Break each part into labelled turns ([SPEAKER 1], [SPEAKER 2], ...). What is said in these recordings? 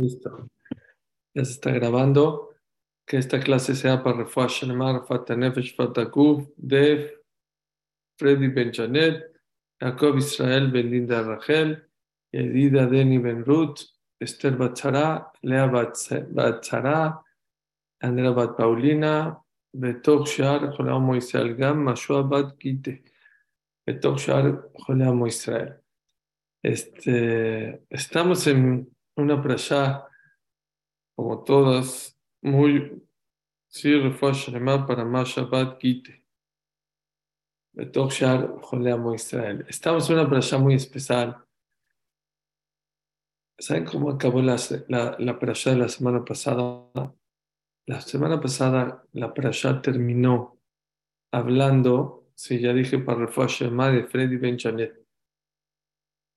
[SPEAKER 1] Listo. Ya se está grabando. Que esta clase sea para Refuah Shanemar, Fatanefesh, Fatakuf, Dev, Freddy Benjanet, Jacob Israel Ben Linda Rachel, Edida Deni Ben Ruth, Esther Batzara, Lea Batzara, Andrea Bat Paulina, Shar, Jolam Israel Gam, Mashua Bat Gite, Betok Shar, Jolam Israel. Este, estamos en una prasha, como todas, muy, sí, para Mashabat Gite. Israel. Estamos en una prasha muy especial. ¿Saben cómo acabó la, la, de la semana pasada? La semana pasada la parasha terminó hablando, sí, ya dije para Refuah Shema de Freddy Benjanet.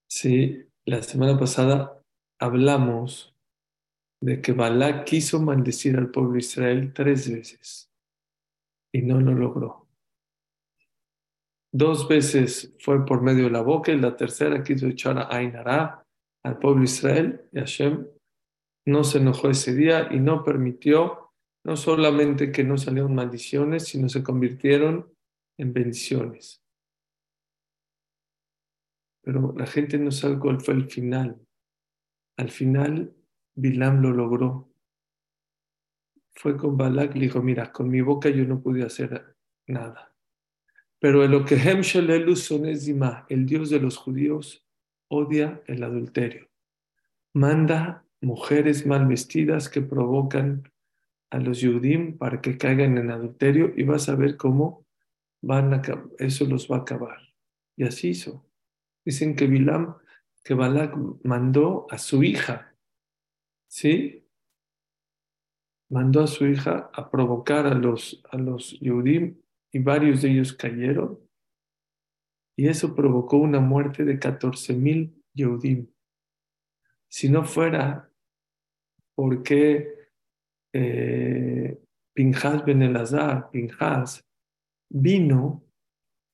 [SPEAKER 1] Sí, la semana pasada hablamos de que Balak quiso maldecir al pueblo de Israel tres veces y no lo logró. Dos veces fue por medio de la boca y la tercera quiso echar a Ainara al pueblo de Israel y Hashem no se enojó ese día y no permitió no solamente que no salieron maldiciones, sino se convirtieron en bendiciones. Pero la gente no sabe cuál fue el final. Al final, Bilam lo logró. Fue con Balak, le dijo, mira, con mi boca yo no pude hacer nada. Pero lo que el Dios de los judíos, odia el adulterio. Manda mujeres mal vestidas que provocan a los Yudim para que caigan en adulterio y vas a ver cómo van a, eso los va a acabar. Y así hizo. Dicen que Bilam, que Balak mandó a su hija, ¿sí? Mandó a su hija a provocar a los, a los Yudim y varios de ellos cayeron. Y eso provocó una muerte de 14 mil Yehudim. Si no fuera porque eh, Pinjas Ben Elazar, Pinjas, vino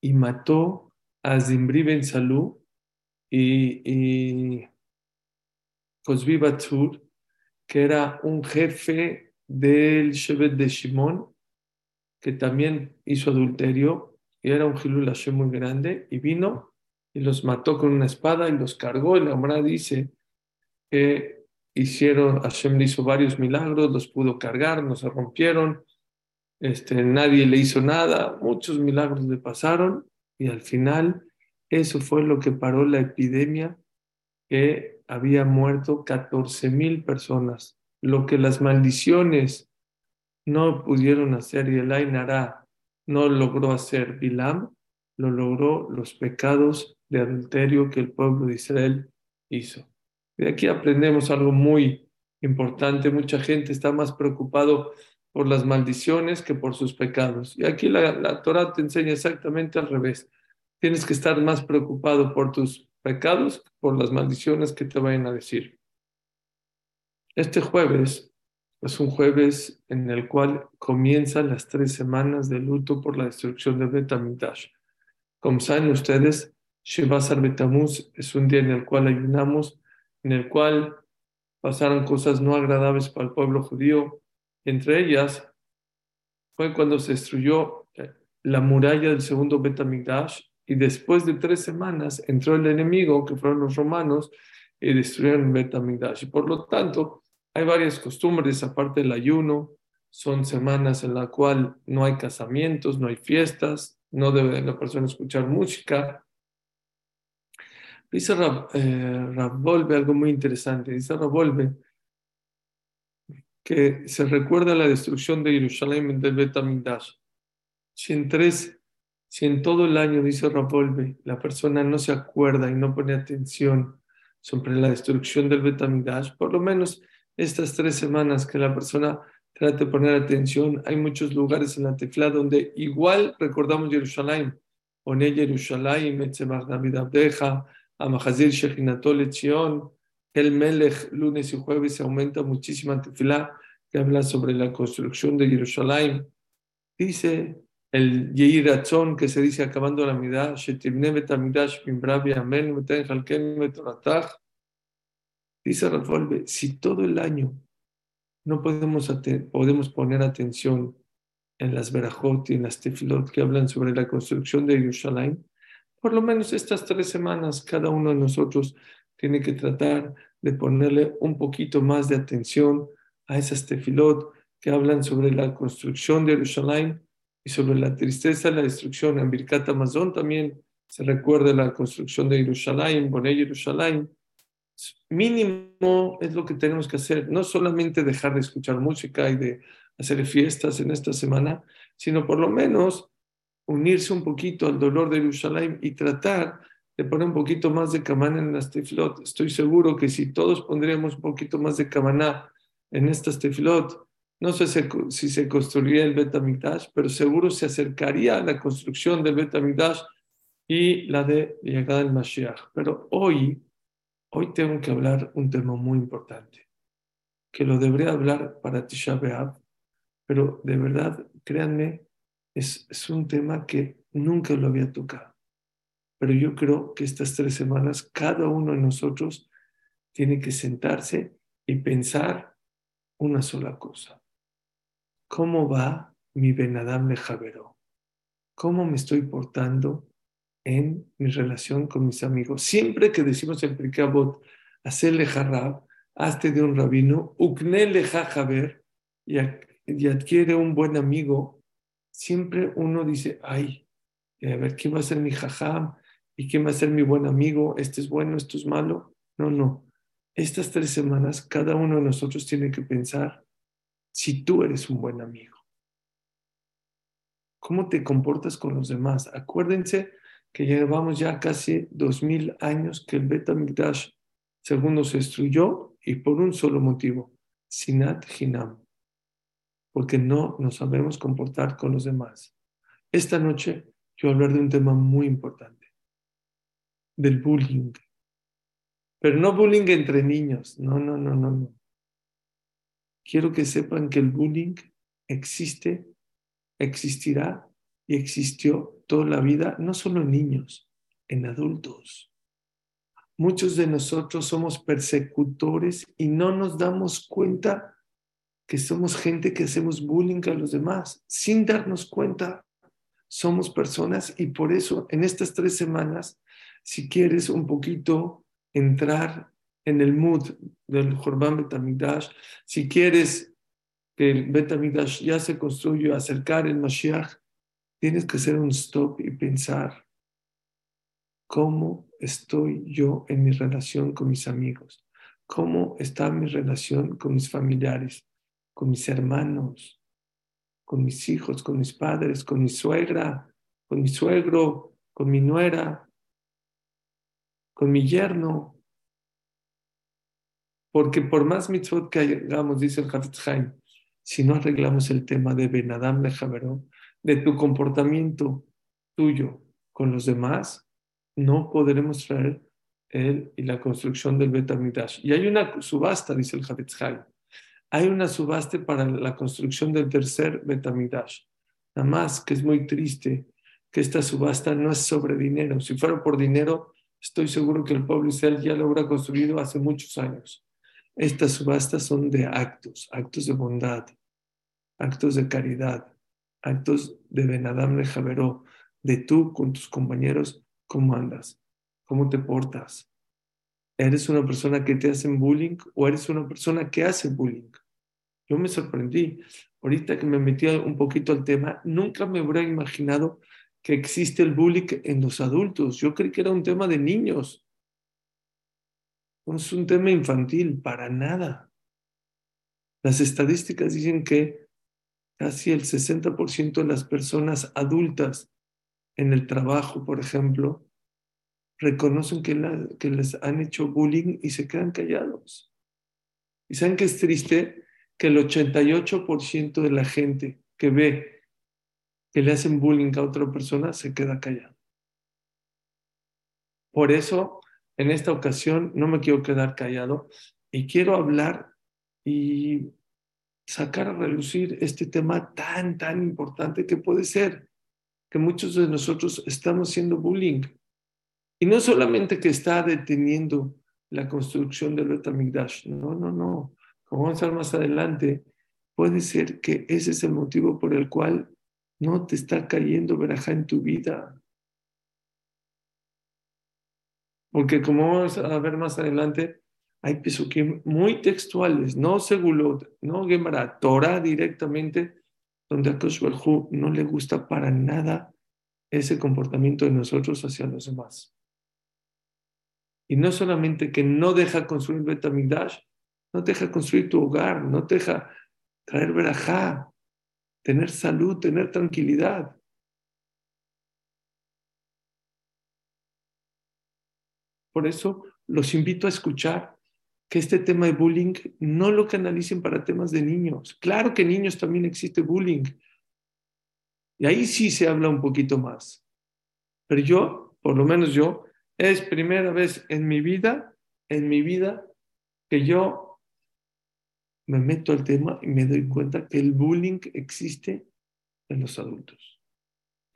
[SPEAKER 1] y mató a Zimbri Ben Salú y, y que era un jefe del Shevet de Shimon, que también hizo adulterio y era un Hilul Hashem muy grande, y vino y los mató con una espada y los cargó. Y la Gemara dice que hicieron, Hashem hizo varios milagros, los pudo cargar, no se rompieron, este, nadie le hizo nada, muchos milagros le pasaron y al final eso fue lo que paró la epidemia que había muerto 14 mil personas, lo que las maldiciones no pudieron hacer y el Ainara no logró hacer Bilam, lo logró los pecados de adulterio que el pueblo de Israel hizo. De aquí aprendemos algo muy importante. Mucha gente está más preocupado por las maldiciones que por sus pecados. Y aquí la, la Torah te enseña exactamente al revés. Tienes que estar más preocupado por tus pecados por las maldiciones que te vayan a decir. Este jueves es un jueves en el cual comienzan las tres semanas de luto por la destrucción de Betamigdash. Como saben ustedes, Shivasar Betamuz es un día en el cual ayunamos en el cual pasaron cosas no agradables para el pueblo judío. Entre ellas fue cuando se destruyó eh, la muralla del segundo Betamigdash y después de tres semanas entró el enemigo, que fueron los romanos, y destruyeron Betamigdash. Y por lo tanto, hay varias costumbres, aparte del ayuno, son semanas en las cuales no hay casamientos, no hay fiestas, no debe la persona escuchar música, Dice eh, Ravolve algo muy interesante. Dice Ravolve que se recuerda la destrucción de Jerusalén del Betamigdash. Si en tres, si en todo el año, dice Ravolve, la persona no se acuerda y no pone atención sobre la destrucción del Betamigdash, por lo menos estas tres semanas que la persona trate de poner atención, hay muchos lugares en la tefla donde igual recordamos Jerusalén. Oné Jerusalén, Etzemach David Abdeja, Amahazir Shechinatol Etzion, el Melech, lunes y jueves se aumenta muchísima tefilá que habla sobre la construcción de Jerusalén. Dice el Yeir Atzon que se dice acabando la mitad, Shetivne Betamidash Mimbravi Amen Meten Halken Metoratach. Dice Rafael, si todo el año no podemos, podemos poner atención en las Berajot y en las Tefilot que hablan sobre la construcción de Yerushalayim, por lo menos estas tres semanas cada uno de nosotros tiene que tratar de ponerle un poquito más de atención a esas Tefilot que hablan sobre la construcción de Yerushalayim y sobre la tristeza, la destrucción. En Birkat Amazon también se recuerda la construcción de Yerushalayim, Boné Yerushalayim. Mínimo es lo que tenemos que hacer, no solamente dejar de escuchar música y de hacer fiestas en esta semana, sino por lo menos unirse un poquito al dolor de Yerushalayim y tratar de poner un poquito más de kamaná en las tefilot. Estoy seguro que si todos pondríamos un poquito más de kamaná en estas tefilot, no sé si se construiría el Bet pero seguro se acercaría a la construcción del Bet y la de llegada del Mashiach. Pero hoy, hoy tengo que hablar un tema muy importante, que lo debería hablar para Tisha B'Av, pero de verdad, créanme, es, es un tema que nunca lo había tocado. Pero yo creo que estas tres semanas, cada uno de nosotros tiene que sentarse y pensar una sola cosa ¿Cómo va mi Benadam Lejavero? ¿Cómo me estoy portando en mi relación con mis amigos? Siempre que decimos el Prikabot, hacerle jarrab, hazte de un rabino, ukne javer, y, y adquiere un buen amigo, siempre uno dice, ay, a ver, ¿quién va a ser mi jajam? ¿Y quién va a ser mi buen amigo? ¿Este es bueno, esto es malo? No, no. Estas tres semanas, cada uno de nosotros tiene que pensar si tú eres un buen amigo? ¿Cómo te comportas con los demás? Acuérdense que llevamos ya casi dos mil años que el Beta Migdash segundo se destruyó y por un solo motivo, Sinat Hinam, porque no nos sabemos comportar con los demás. Esta noche yo voy a hablar de un tema muy importante, del bullying. Pero no bullying entre niños, no, no, no, no, no quiero que sepan que el bullying existe, existirá y existió toda la vida, no solo en niños, en adultos. Muchos de nosotros somos persecutores y no nos damos cuenta que somos gente que hacemos bullying a los demás. Sin darnos cuenta, somos personas y por eso en estas tres semanas, si quieres un poquito entrar en el mood del Jorban Betamidash, si quieres que el Betamidash ya se construyó, acercar el Mashiach, tienes que hacer un stop y pensar cómo estoy yo en mi relación con mis amigos, cómo está mi relación con mis familiares, con mis hermanos, con mis hijos, con mis padres, con mi suegra, con mi suegro, con mi nuera, con mi yerno, porque por más mitzvot que hagamos, dice el Hafetz si no arreglamos el tema de Benadam Lejaveró, de tu comportamiento tuyo con los demás, no podremos traer él y la construcción del Betamidash. Y hay una subasta, dice el Hafetz Hay una subasta para la construcción del tercer Betamidash. Nada más que es muy triste que esta subasta no es sobre dinero. Si fuera por dinero, estoy seguro que el pueblo Israel ya lo habrá construido hace muchos años. Estas subastas son de actos, actos de bondad, actos de caridad, actos de Benadam Javeró, de tú con tus compañeros, cómo andas, cómo te portas. ¿Eres una persona que te hacen bullying o eres una persona que hace bullying? Yo me sorprendí. Ahorita que me metí un poquito al tema, nunca me hubiera imaginado que existe el bullying en los adultos. Yo creí que era un tema de niños. Es un tema infantil, para nada. Las estadísticas dicen que casi el 60% de las personas adultas en el trabajo, por ejemplo, reconocen que, que les han hecho bullying y se quedan callados. Y saben que es triste que el 88% de la gente que ve que le hacen bullying a otra persona se queda callado. Por eso en esta ocasión no me quiero quedar callado y quiero hablar y sacar a relucir este tema tan, tan importante que puede ser que muchos de nosotros estamos haciendo bullying. Y no solamente que está deteniendo la construcción del Betamigdash. No, no, no. Como vamos a ver más adelante, puede ser que ese es el motivo por el cual no te está cayendo verajá en tu vida. Porque como vamos a ver más adelante, hay pesukim muy textuales, no segulot, no Gemara, Torah directamente, donde a Kosh no le gusta para nada ese comportamiento de nosotros hacia los demás. Y no solamente que no deja construir Betamigdash, no deja construir tu hogar, no deja traer verajá, tener salud, tener tranquilidad. Por eso los invito a escuchar que este tema de bullying no lo canalicen para temas de niños. Claro que niños también existe bullying. Y ahí sí se habla un poquito más. Pero yo, por lo menos yo, es primera vez en mi vida, en mi vida, que yo me meto al tema y me doy cuenta que el bullying existe en los adultos.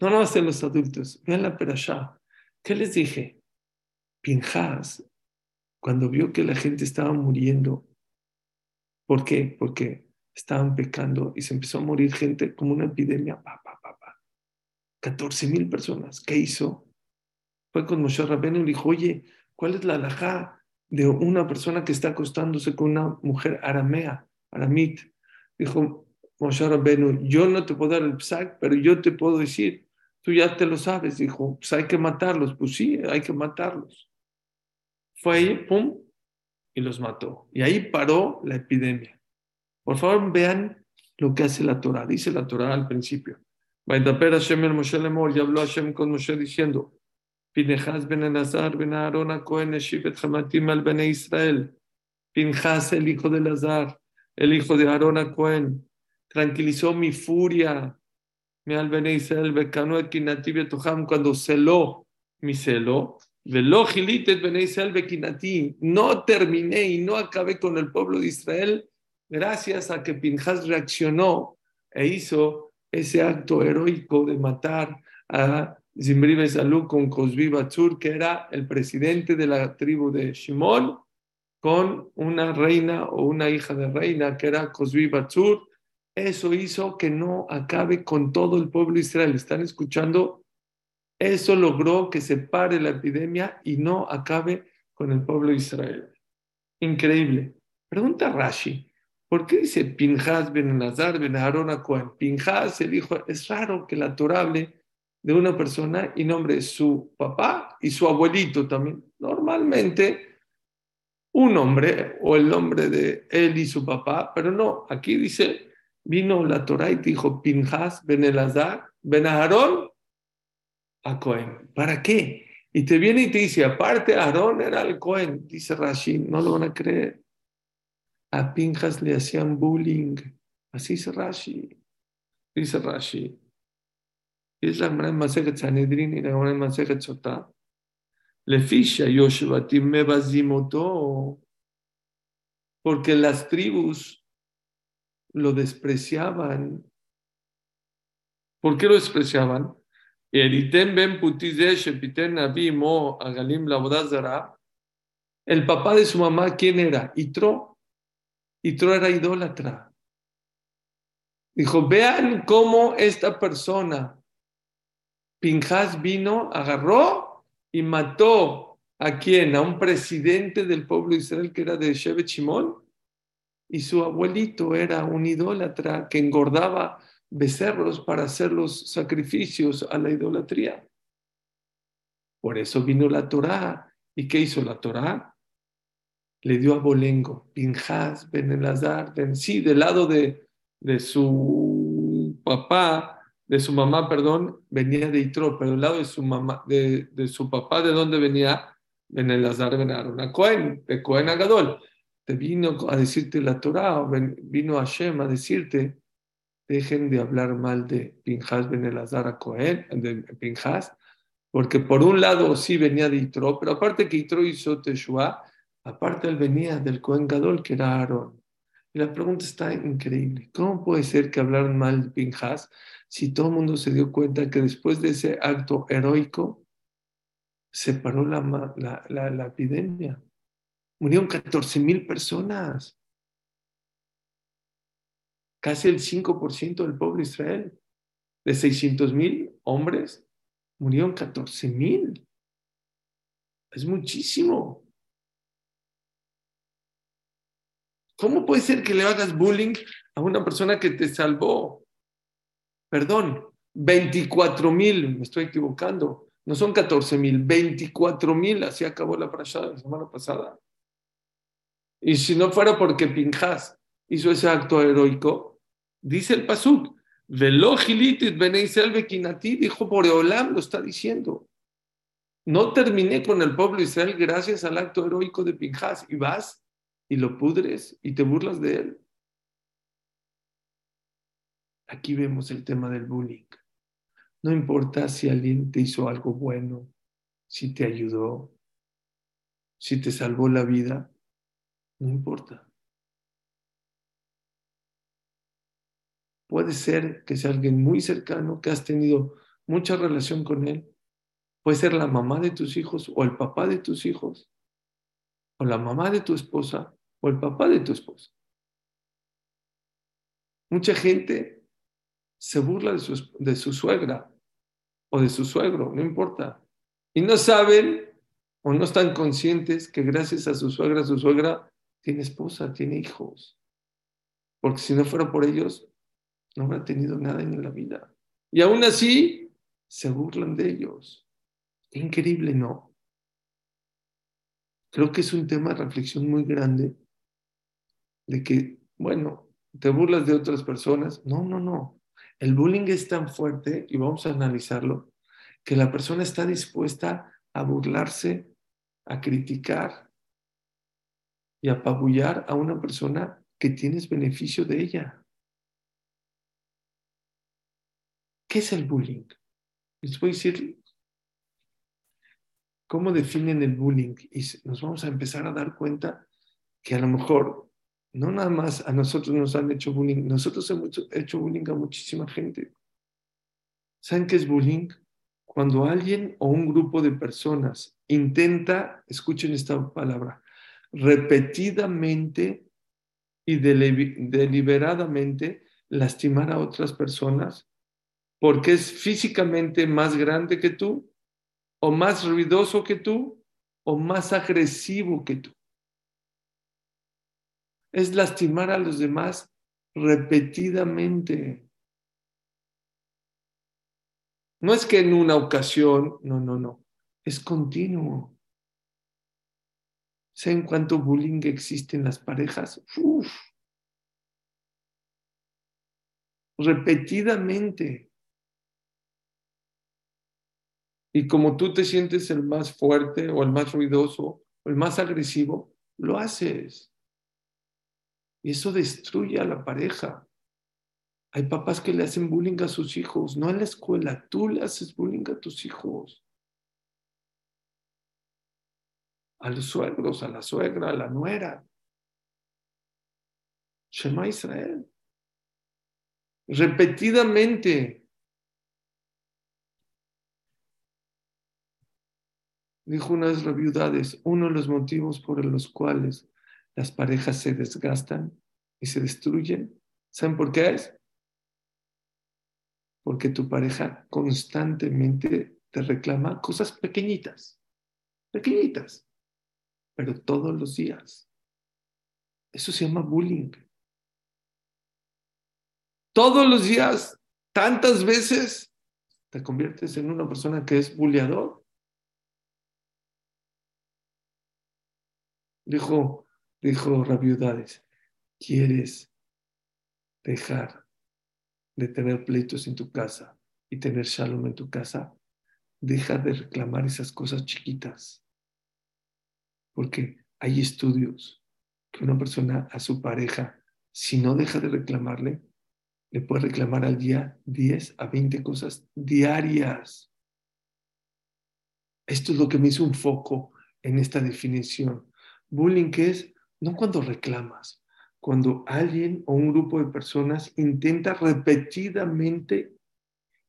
[SPEAKER 1] No, no, en los adultos. Vean la perashá. ¿Qué les dije? Pinjas, cuando vio que la gente estaba muriendo, ¿por qué? Porque estaban pecando y se empezó a morir gente como una epidemia. Pa, pa, pa, pa. 14 mil personas. ¿Qué hizo? Fue con Moshe Rabenu y dijo, oye, ¿cuál es la alajá de una persona que está acostándose con una mujer aramea, aramit? Dijo Moshe Rabenu, yo no te puedo dar el psak, pero yo te puedo decir, tú ya te lo sabes. Dijo, pues hay que matarlos. Pues sí, hay que matarlos. Fue ahí, pum, y los mató. Y ahí paró la epidemia. Por favor, vean lo que hace la Torah. Dice la Torah al principio. Hashem el Moshe Lemor, y habló Hashem con Moshe diciendo, Pinechas ben Elazar ben Aaron a Cohen Eshivet Hamatim al ben Israel. Pinchas, el hijo de Elazar, el hijo de Aaron a Cohen, tranquilizó mi furia. Mi al ben Israel, Bekanu Ekinati cuando celó mi celo, no terminé y no acabé con el pueblo de Israel gracias a que Pinjas reaccionó e hizo ese acto heroico de matar a Zimri Besalú con Cosbi Batzur, que era el presidente de la tribu de Shimon, con una reina o una hija de reina, que era Cosbi Batzur. Eso hizo que no acabe con todo el pueblo de Israel. ¿Están escuchando eso logró que se pare la epidemia y no acabe con el pueblo de Israel. Increíble. Pregunta Rashi, ¿por qué dice Pinjas ben Nazar ben Cohen? Pinjas, el hijo, es raro que la Torah hable de una persona y nombre su papá y su abuelito también. Normalmente un hombre o el nombre de él y su papá, pero no, aquí dice, vino la Torah y dijo Pinjas ben Elazar ben Aarón a Cohen. ¿Para qué? Y te viene y te dice, aparte Aarón era el Cohen, dice Rashi, no lo van a creer. A Pinjas le hacían bullying. Así dice Rashi. Dice Rashi. Es la gran Masejet Sanedrin y la gran Masejet Sotá. Le ficha Yoshevatim Mebazimoto. Porque las tribus lo despreciaban. ¿Por qué lo despreciaban? El papá de su mamá, ¿quién era? Itro. Itro era idólatra. Dijo, vean cómo esta persona, Pinjas vino, agarró y mató a quién? A un presidente del pueblo de Israel que era de Shevet. Y su abuelito era un idólatra que engordaba becerros para hacer los sacrificios a la idolatría. Por eso vino la Torá. ¿Y qué hizo la Torá? Le dio a Bolengo, Pinjas, Ben Elazar, Ben, sí, del lado de, de su papá, de su mamá, perdón, venía de Itro, pero del lado de su mamá, de, de su papá, ¿de dónde venía? Ben Elazar, Ben Aaron, Cohen, de Cohen Agadol. Te vino a decirte la Torá, vino a Shem a decirte dejen de hablar mal de Pinjas Ben Elazar Cohen, de Pinjas, porque por un lado sí venía de Itro, pero aparte que Itro hizo Teshua, aparte él venía del Cohen Gadol, que era Aarón. Y la pregunta está increíble. ¿Cómo puede ser que hablaran mal de Pinjas si todo el mundo se dio cuenta que después de ese acto heroico se paró la, la epidemia? Murieron 14 mil personas. Casi el 5% del pueblo de Israel. De 600 mil hombres, murieron 14 mil. Es muchísimo. ¿Cómo puede ser que le hagas bullying a una persona que te salvó? Perdón, 24 mil, me estoy equivocando. No son 14 mil, 24 mil, así acabó la parashá la semana pasada. Y si no fuera porque Pinjas hizo ese acto heroico, dice el Pasuk, Velo gilitit bekinati, dijo Boreolam, lo está diciendo. No terminé con el pueblo de Israel gracias al acto heroico de Pinjas y vas y lo pudres y te burlas de él. Aquí vemos el tema del bullying. No importa si alguien te hizo algo bueno, si te ayudó, si te salvó la vida, no importa. Puede ser que sea alguien muy cercano, que has tenido mucha relación con él. Puede ser la mamá de tus hijos o el papá de tus hijos, o la mamá de tu esposa o el papá de tu esposa. Mucha gente se burla de su, de su suegra o de su suegro, no importa. Y no saben o no están conscientes que gracias a su suegra, su suegra tiene esposa, tiene hijos. Porque si no fuera por ellos, no habrá tenido nada en la vida. Y aún así, se burlan de ellos. Increíble, ¿no? Creo que es un tema de reflexión muy grande de que, bueno, te burlas de otras personas. No, no, no. El bullying es tan fuerte, y vamos a analizarlo, que la persona está dispuesta a burlarse, a criticar, y apabullar a una persona que tienes beneficio de ella. ¿Qué es el bullying? Les voy a decir cómo definen el bullying y nos vamos a empezar a dar cuenta que a lo mejor no nada más a nosotros nos han hecho bullying, nosotros hemos hecho bullying a muchísima gente. ¿Saben qué es bullying? Cuando alguien o un grupo de personas intenta, escuchen esta palabra, repetidamente y deliberadamente lastimar a otras personas porque es físicamente más grande que tú, o más ruidoso que tú, o más agresivo que tú. Es lastimar a los demás repetidamente. No es que en una ocasión, no, no, no, es continuo. ¿Saben cuánto bullying existe en las parejas? Repetidamente. Y como tú te sientes el más fuerte o el más ruidoso o el más agresivo, lo haces. Y eso destruye a la pareja. Hay papás que le hacen bullying a sus hijos, no en la escuela, tú le haces bullying a tus hijos. a los suegros, a la suegra, a la nuera. Shema Israel. Repetidamente. Dijo una de las viudades, uno de los motivos por los cuales las parejas se desgastan y se destruyen, ¿saben por qué es? Porque tu pareja constantemente te reclama cosas pequeñitas, pequeñitas pero todos los días. Eso se llama bullying. Todos los días, tantas veces, te conviertes en una persona que es bulleador. Dijo, dijo Rabiudades, ¿quieres dejar de tener pleitos en tu casa y tener shalom en tu casa? Deja de reclamar esas cosas chiquitas porque hay estudios que una persona a su pareja, si no deja de reclamarle, le puede reclamar al día 10 a 20 cosas diarias. Esto es lo que me hizo un foco en esta definición. Bullying es no cuando reclamas, cuando alguien o un grupo de personas intenta repetidamente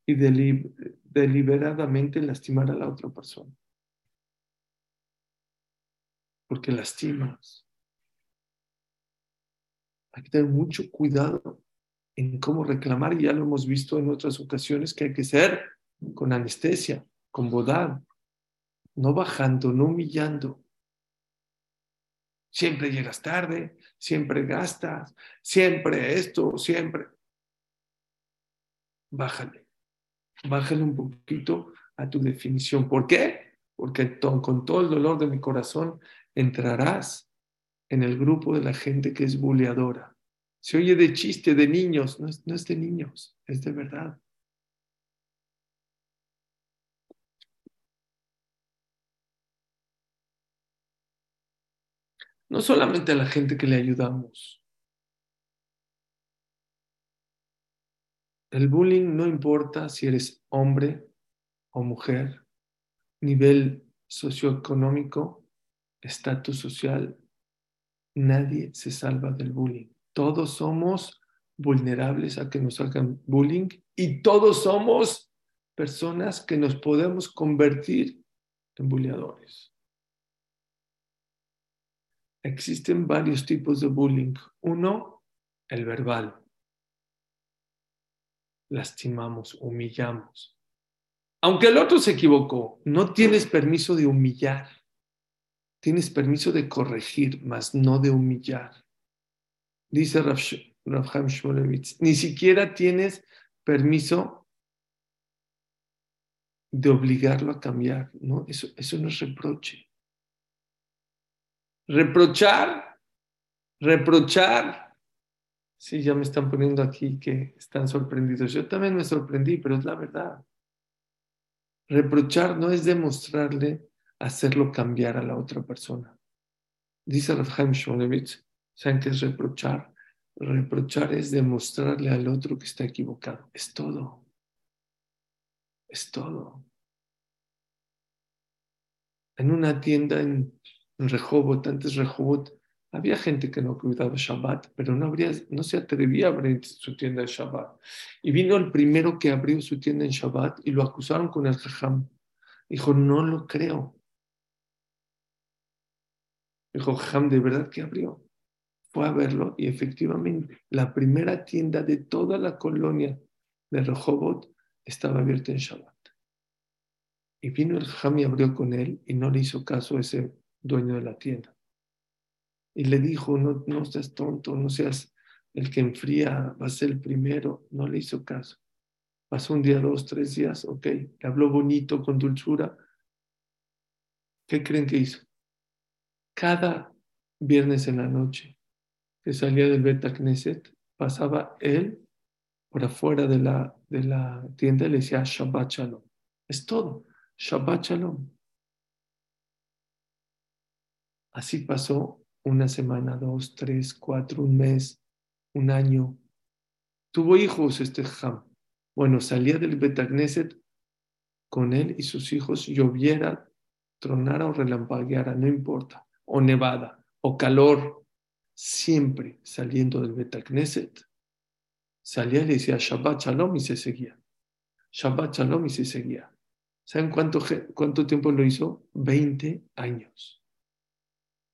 [SPEAKER 1] y deliberadamente lastimar a la otra persona. porque lastimas. Hay que tener mucho cuidado en cómo reclamar, y ya lo hemos visto en otras ocasiones, que hay que ser con anestesia, con bondad, no bajando, no humillando. Siempre llegas tarde, siempre gastas, siempre esto, siempre. Bájale, bájale un poquito a tu definición. ¿Por qué? Porque con todo el dolor de mi corazón entrarás en el grupo de la gente que es buleadora. Se oye de chiste de niños, no es, no es de niños, es de verdad. No solamente a la gente que le ayudamos. El bullying no importa si eres hombre o mujer, nivel socioeconómico, estatus social, nadie se salva del bullying. Todos somos vulnerables a que nos hagan bullying y todos somos personas que nos podemos convertir en bulleadores. Existen varios tipos de bullying. Uno, el verbal. Lastimamos, humillamos. Aunque el otro se equivocó, no tienes permiso de humillar. Tienes permiso de corregir, mas no de humillar. Dice Rav Shmolevitz, ni siquiera tienes permiso de obligarlo a cambiar. No, eso, eso no es reproche. Reprochar, reprochar. Sí, ya me están poniendo aquí que están sorprendidos. Yo también me sorprendí, pero es la verdad. Reprochar no es demostrarle hacerlo cambiar a la otra persona. Dice Rafael Shmolevitz, ¿saben qué es reprochar? Reprochar es demostrarle al otro que está equivocado. Es todo. Es todo. En una tienda en en Rehobot, antes Rehobot, había gente que no cuidaba Shabbat, pero no, habría, no se atrevía a abrir su tienda de Shabbat. Y vino el primero que abrió su tienda en Shabbat y lo acusaron con el Jajam. Dijo, no lo creo. Dijo, Jajam, ¿de verdad que abrió? Fue a verlo y efectivamente la primera tienda de toda la colonia de Rehobot estaba abierta en Shabbat. Y vino el Jajam y abrió con él y no le hizo caso ese dueño de la tienda. Y le dijo, no, no seas tonto, no seas el que enfría, va a ser el primero. No le hizo caso. Pasó un día, dos, tres días, ok, le habló bonito, con dulzura. ¿Qué creen que hizo? Cada viernes en la noche que salía del Beta Knesset, pasaba él por afuera de la, de la tienda y le decía Shabbat Shalom. Es todo. Shabbat Shalom. Así pasó una semana, dos, tres, cuatro, un mes, un año. Tuvo hijos este Ham. Bueno, salía del Betagneset con él y sus hijos, lloviera, tronara o relampagueara, no importa, o nevada, o calor, siempre saliendo del Betagneset, salía y le decía Shabbat Shalom y se seguía. Shabbat Shalom y se seguía. ¿Saben cuánto, cuánto tiempo lo hizo? Veinte años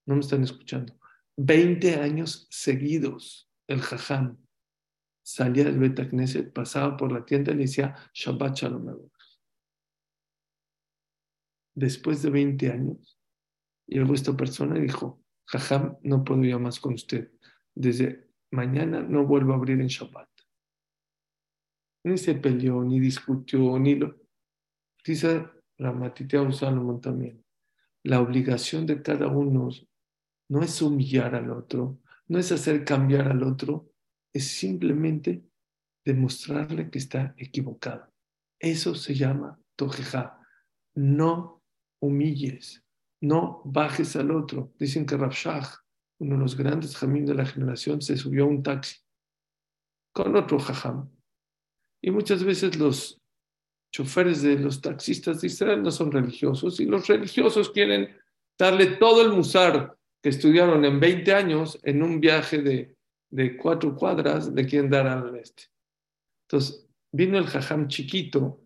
[SPEAKER 1] no me están escuchando. 20 años seguidos el jajam salía del Betacneset, pasaba por la tienda y le decía Shabbat Shalom. Después de 20 años, llegó esta persona y dijo, jajam, no puedo ir más con usted. Desde mañana no vuelvo a abrir en Shabbat. Ni se peleó, ni discutió, ni lo... Dice Ramatitea Salomón también. La obligación de cada uno no es humillar al otro, no es hacer cambiar al otro, es simplemente demostrarle que está equivocado. Eso se llama tojeja. No humilles, no bajes al otro. Dicen que Rabshah, uno de los grandes jamín de la generación, se subió a un taxi con otro jajam. Y muchas veces los choferes de los taxistas de Israel no son religiosos y los religiosos quieren darle todo el musar que estudiaron en 20 años en un viaje de, de cuatro cuadras de quién dar al este. Entonces, vino el jajam chiquito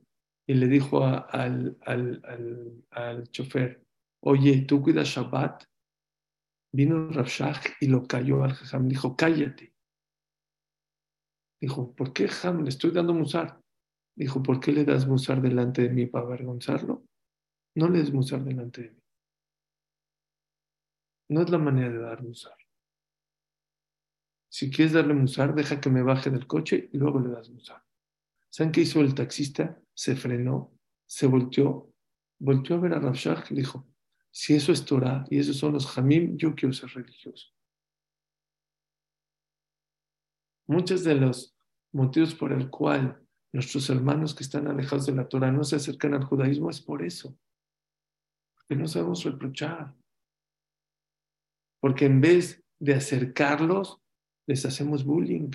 [SPEAKER 1] y le dijo al, al, al, al chofer, oye, ¿tú cuidas Shabbat? Vino Rafshah y lo cayó al Jajam. Dijo, cállate. Dijo, ¿por qué Ham le estoy dando musar? Dijo, ¿por qué le das musar delante de mí para avergonzarlo? No le des musar delante de mí. No es la manera de dar musar. Si quieres darle musar, deja que me baje del coche y luego le das musar. ¿Saben qué hizo el taxista? Se frenó, se volteó, volteó a ver a Rafshah y dijo, si eso es Torah y esos son los Jamim, yo quiero ser religioso. Muchos de los motivos por el cual nuestros hermanos que están alejados de la Torah no se acercan al judaísmo es por eso. Porque no sabemos reprochar. Porque en vez de acercarlos, les hacemos bullying.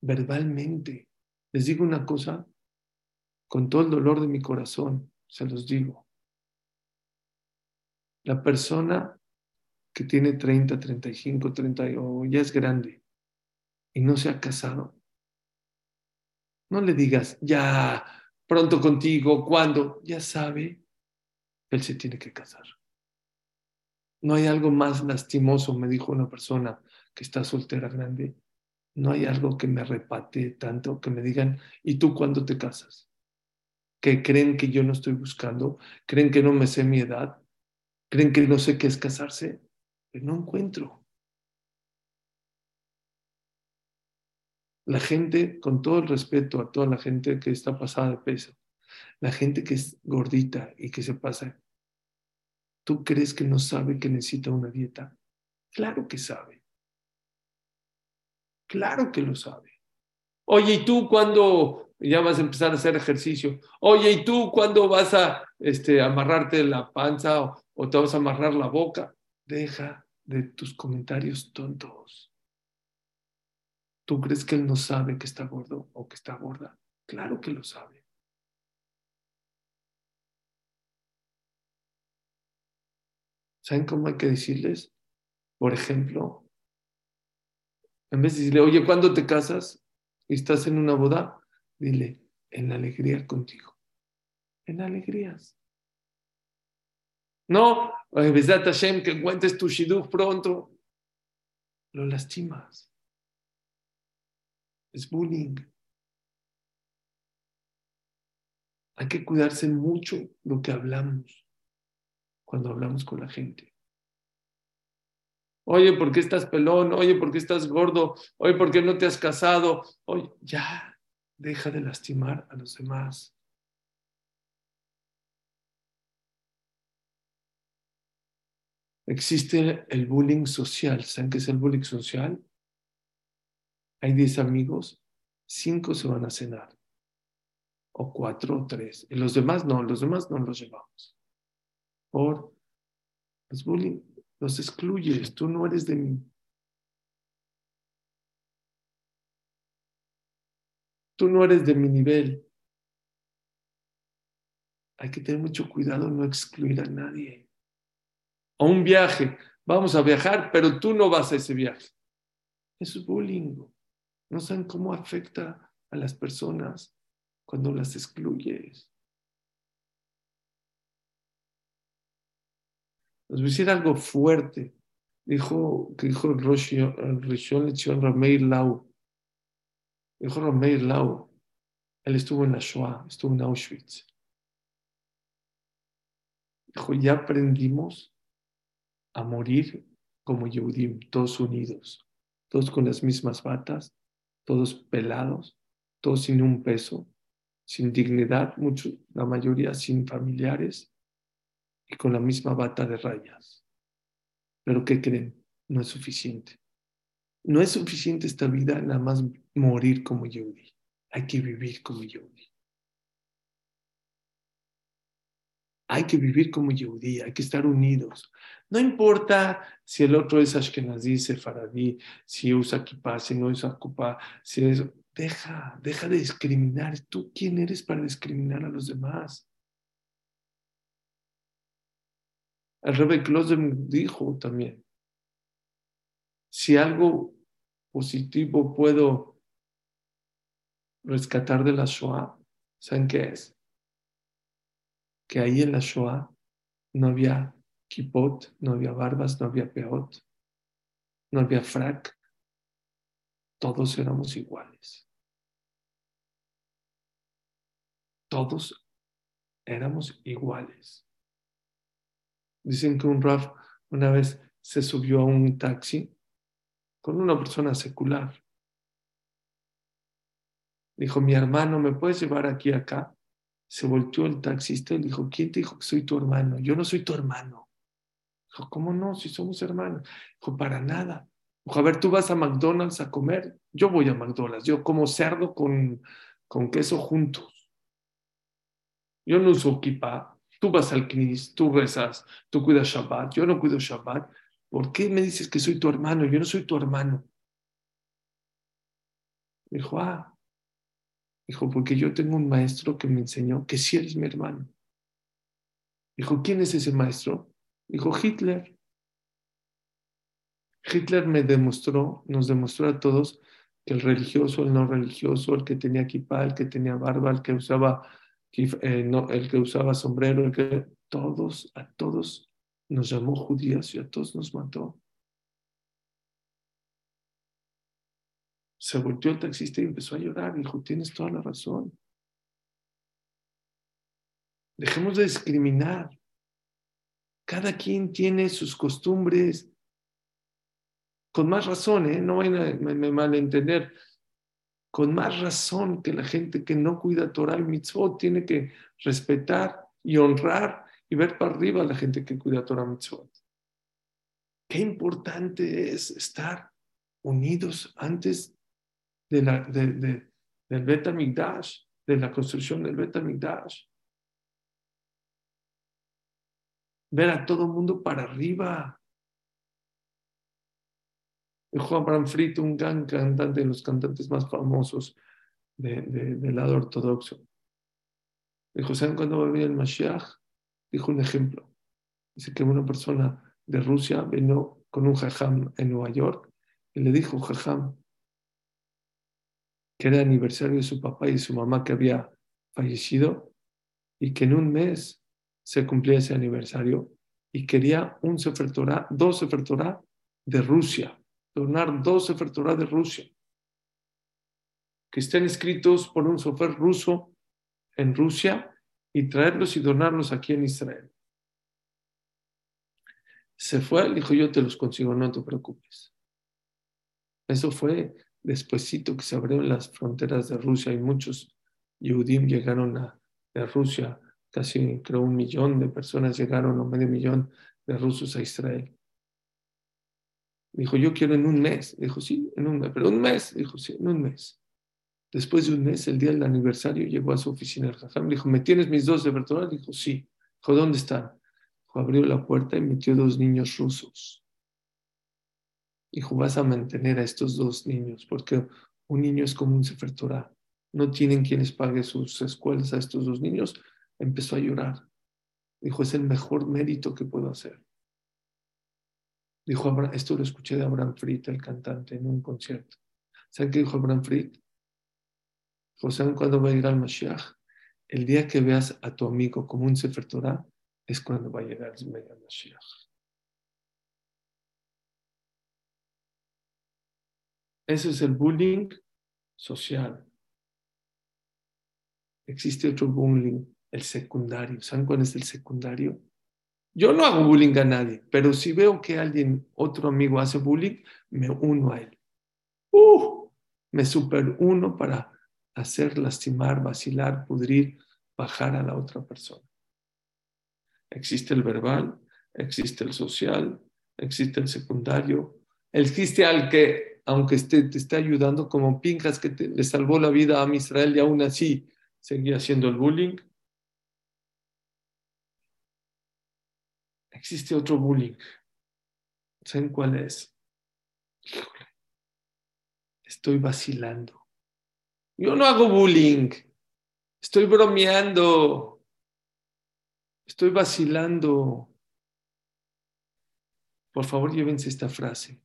[SPEAKER 1] Verbalmente. Les digo una cosa, con todo el dolor de mi corazón, se los digo. La persona que tiene 30, 35, 30 o ya es grande y no se ha casado, no le digas, ya, pronto contigo, cuando, ya sabe, él se tiene que casar. No hay algo más lastimoso, me dijo una persona que está soltera grande. No hay algo que me repate tanto que me digan, ¿y tú cuándo te casas? Que creen que yo no estoy buscando, creen que no me sé mi edad, creen que no sé qué es casarse, pero no encuentro. La gente, con todo el respeto a toda la gente que está pasada de peso, la gente que es gordita y que se pasa, ¿tú crees que no sabe que necesita una dieta? Claro que sabe. Claro que lo sabe. Oye, ¿y tú cuándo ya vas a empezar a hacer ejercicio? Oye, ¿y tú cuándo vas a este, amarrarte la panza o, o te vas a amarrar la boca? Deja de tus comentarios tontos. ¿Tú crees que él no sabe que está gordo o que está gorda? Claro que lo sabe. ¿Saben cómo hay que decirles? Por ejemplo, en vez de decirle, oye, ¿cuándo te casas? Y estás en una boda, dile, en alegría contigo. En alegrías. No, Besat Hashem, que encuentres tu shidduch pronto. Lo lastimas es bullying. Hay que cuidarse mucho lo que hablamos cuando hablamos con la gente. Oye, ¿por qué estás pelón? Oye, ¿por qué estás gordo? Oye, ¿por qué no te has casado? Oye, ya, deja de lastimar a los demás. Existe el bullying social. ¿Saben qué es el bullying social? hay 10 amigos, 5 se van a cenar, o 4 o 3. Y los demás no, los demás no los llevamos. Por los bullying, los excluyes, tú no eres de mí. Tú no eres de mi nivel. Hay que tener mucho cuidado no excluir a nadie. A un viaje, vamos a viajar, pero tú no vas a ese viaje. Eso es bullying. No saben cómo afecta a las personas cuando las excluyes. Les voy a decir algo fuerte. Dijo, que dijo el Rishon Lechion Rameir Lau. Dijo Rameir Lau. Él estuvo en la Shoah, estuvo en Auschwitz. Dijo, ya aprendimos a morir como Yehudim, todos unidos, todos con las mismas batas, todos pelados, todos sin un peso, sin dignidad, mucho, la mayoría sin familiares y con la misma bata de rayas. Pero ¿qué creen? No es suficiente. No es suficiente esta vida nada más morir como Yehudi. Hay que vivir como Yehudi. Hay que vivir como Yehudi, hay que estar unidos. No importa si el otro es Ashkenazí, Sefaradí, si usa kippah, si no usa kippah, si es... Deja, deja de discriminar. ¿Tú quién eres para discriminar a los demás? El Rebbe Klosem dijo también, si algo positivo puedo rescatar de la Shoah, ¿saben qué es? Que ahí en la Shoah no había kipot, no había barbas, no había peot, no había frac. Todos éramos iguales. Todos éramos iguales. Dicen que un Raf una vez se subió a un taxi con una persona secular. Dijo, mi hermano, ¿me puedes llevar aquí acá? Se volteó el taxista y dijo, ¿quién te dijo que soy tu hermano? Yo no soy tu hermano. Dijo, ¿cómo no? Si somos hermanos. Dijo, para nada. Dijo, a ver, tú vas a McDonald's a comer. Yo voy a McDonald's. Yo como cerdo con, con queso juntos. Yo no uso kippah. Tú vas al knis, tú rezas, tú cuidas Shabbat. Yo no cuido Shabbat. ¿Por qué me dices que soy tu hermano? Yo no soy tu hermano. Dijo, ah, dijo, porque yo tengo un maestro que me enseñó que sí eres mi hermano. Dijo, ¿quién es ese maestro? Dijo, Hitler. Hitler me demostró, nos demostró a todos que el religioso, el no religioso, el que tenía equipa, el que tenía barba, el que usaba, eh, no, el que usaba sombrero, el que, todos, a todos nos llamó judías y a todos nos mató. Se volteó el taxista y empezó a llorar. Dijo, tienes toda la razón. Dejemos de discriminar. Cada quien tiene sus costumbres. Con más razón, ¿eh? no vayan a me, malentender. Con más razón que la gente que no cuida Torah y mitzvot tiene que respetar y honrar y ver para arriba a la gente que cuida Torah Mitzvot. Qué importante es estar unidos antes de la, de, del Bet de la construcción del Bet Ver a todo el mundo para arriba. Juan Frit, un gran cantante de los cantantes más famosos del lado ortodoxo. Dijo, ¿saben cuándo va el Mashiach? dijo un ejemplo. Dice que una persona de Rusia vino con un jajam en Nueva York y le dijo, jajam, que era aniversario de su papá y de su mamá que había fallecido y que en un mes se cumplía ese aniversario y quería un Sefer dos Sefer de Rusia, donar dos Sefer de Rusia, que estén escritos por un sofer ruso en Rusia y traerlos y donarlos aquí en Israel. Se fue, dijo, yo te los consigo, no te preocupes. Eso fue despuesito que se abrieron las fronteras de Rusia y muchos Yehudim llegaron a, de Rusia, casi creo un millón de personas llegaron o medio millón de rusos a Israel. Dijo, yo quiero en un mes. Dijo, sí, en un mes, pero un mes. Dijo, sí, en un mes. Después de un mes, el día del aniversario, llegó a su oficina el jajam. Le dijo, ¿me tienes mis dos de? Dijo, sí. Dijo, ¿dónde están? Dijo, abrió la puerta y metió dos niños rusos. Dijo, vas a mantener a estos dos niños, porque un niño es como un Sefer No tienen quienes paguen sus escuelas a estos dos niños. Empezó a llorar. Dijo, es el mejor mérito que puedo hacer. Dijo, esto lo escuché de Abraham Fried, el cantante, en un concierto. ¿Saben qué dijo Abraham Fried? José, cuando va a llegar el Mashiach? El día que veas a tu amigo como un Sefer Torah es cuando va a llegar el Mashiach. Ese es el bullying social. Existe otro bullying, el secundario. ¿Saben cuál es el secundario? Yo no hago bullying a nadie, pero si veo que alguien, otro amigo hace bullying, me uno a él. Uh, me super uno para hacer lastimar, vacilar, pudrir, bajar a la otra persona. Existe el verbal, existe el social, existe el secundario, existe al que, aunque te esté ayudando, como Pinjas que le salvó la vida a Israel y aún así seguía haciendo el bullying. Existe otro bullying. ¿Saben cuál es? Estoy vacilando yo no hago bullying. Estoy bromeando. Estoy vacilando. Por favor, llévense esta frase.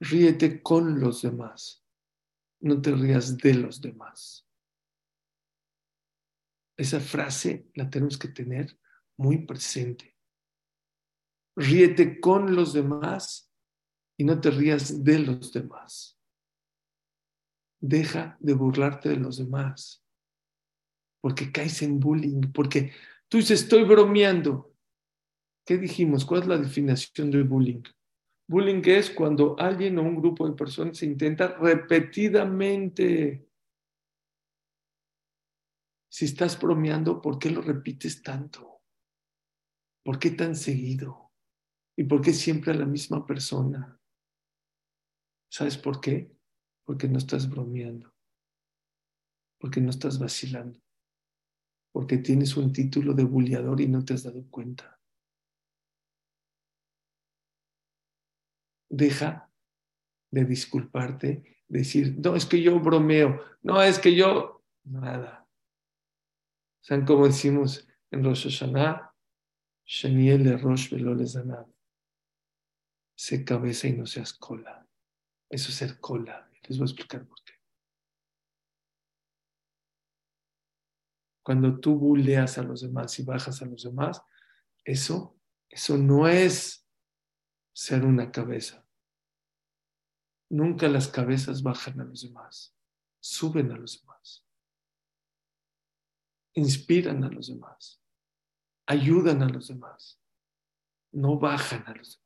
[SPEAKER 1] Ríete con los demás. No te rías de los demás. Esa frase la tenemos que tener muy presente. Ríete con los demás y no te rías de los demás. Deja de burlarte de los demás, porque caes en bullying, porque tú dices, estoy bromeando. ¿Qué dijimos? ¿Cuál es la definición del bullying? Bullying es cuando alguien o un grupo de personas se intenta repetidamente. Si estás bromeando, ¿por qué lo repites tanto? ¿Por qué tan seguido? ¿Y por qué siempre a la misma persona? ¿Sabes por qué? Porque no estás bromeando, porque no estás vacilando, porque tienes un título de bulliador y no te has dado cuenta. Deja de disculparte, decir, no, es que yo bromeo, no, es que yo, nada. ¿Saben cómo decimos en Rosh Hashanah? Shaniel de Rosh Velolezanab. Sé cabeza y no seas cola. Eso es ser cola. Les voy a explicar por qué. Cuando tú buleas a los demás y bajas a los demás, eso, eso no es ser una cabeza. Nunca las cabezas bajan a los demás, suben a los demás, inspiran a los demás, ayudan a los demás, no bajan a los demás.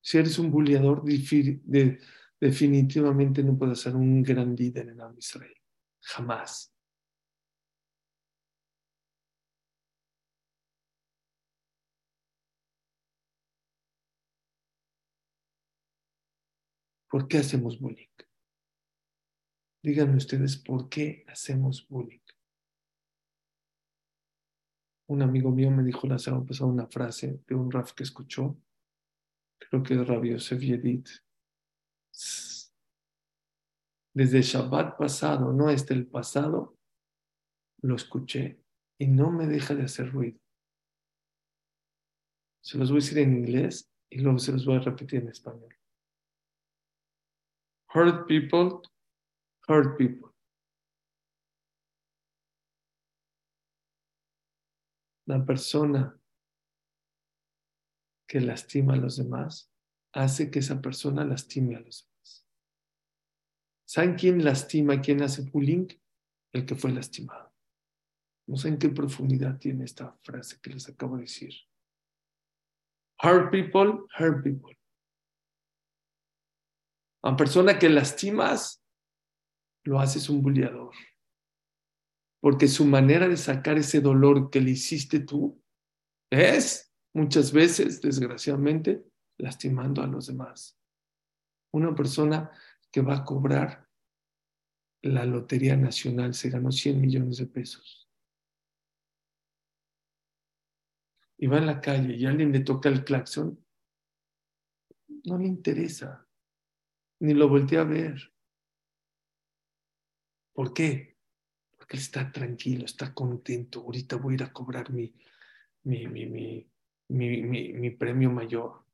[SPEAKER 1] Si eres un bulliador, definitivamente no puedes ser un gran líder en Israel. Jamás. ¿Por qué hacemos bullying? Díganme ustedes por qué hacemos bullying. Un amigo mío me dijo la semana pasada una frase de un Raf que escuchó creo que es Rabbi Yosef Yedid. Desde Shabbat pasado, no este el pasado, lo escuché y no me deja de hacer ruido. Se los voy a decir en inglés y luego se los voy a repetir en español. Hurt people, hurt people. La persona que lastima a los demás hace que esa persona lastime a los demás. ¿Saben quién lastima, quién hace bullying? El que fue lastimado. No sé en qué profundidad tiene esta frase que les acabo de decir. Hurt people, hurt people. A persona que lastimas, lo haces un bulliador. Porque su manera de sacar ese dolor que le hiciste tú es muchas veces, desgraciadamente, lastimando a los demás. Una persona que va a cobrar la Lotería Nacional se ganó 100 millones de pesos. Y va en la calle y alguien le toca el claxon, no le interesa, ni lo voltea a ver. ¿Por qué? Porque él está tranquilo, está contento. Ahorita voy a ir a cobrar mi, mi, mi, mi, mi, mi, premio mayor.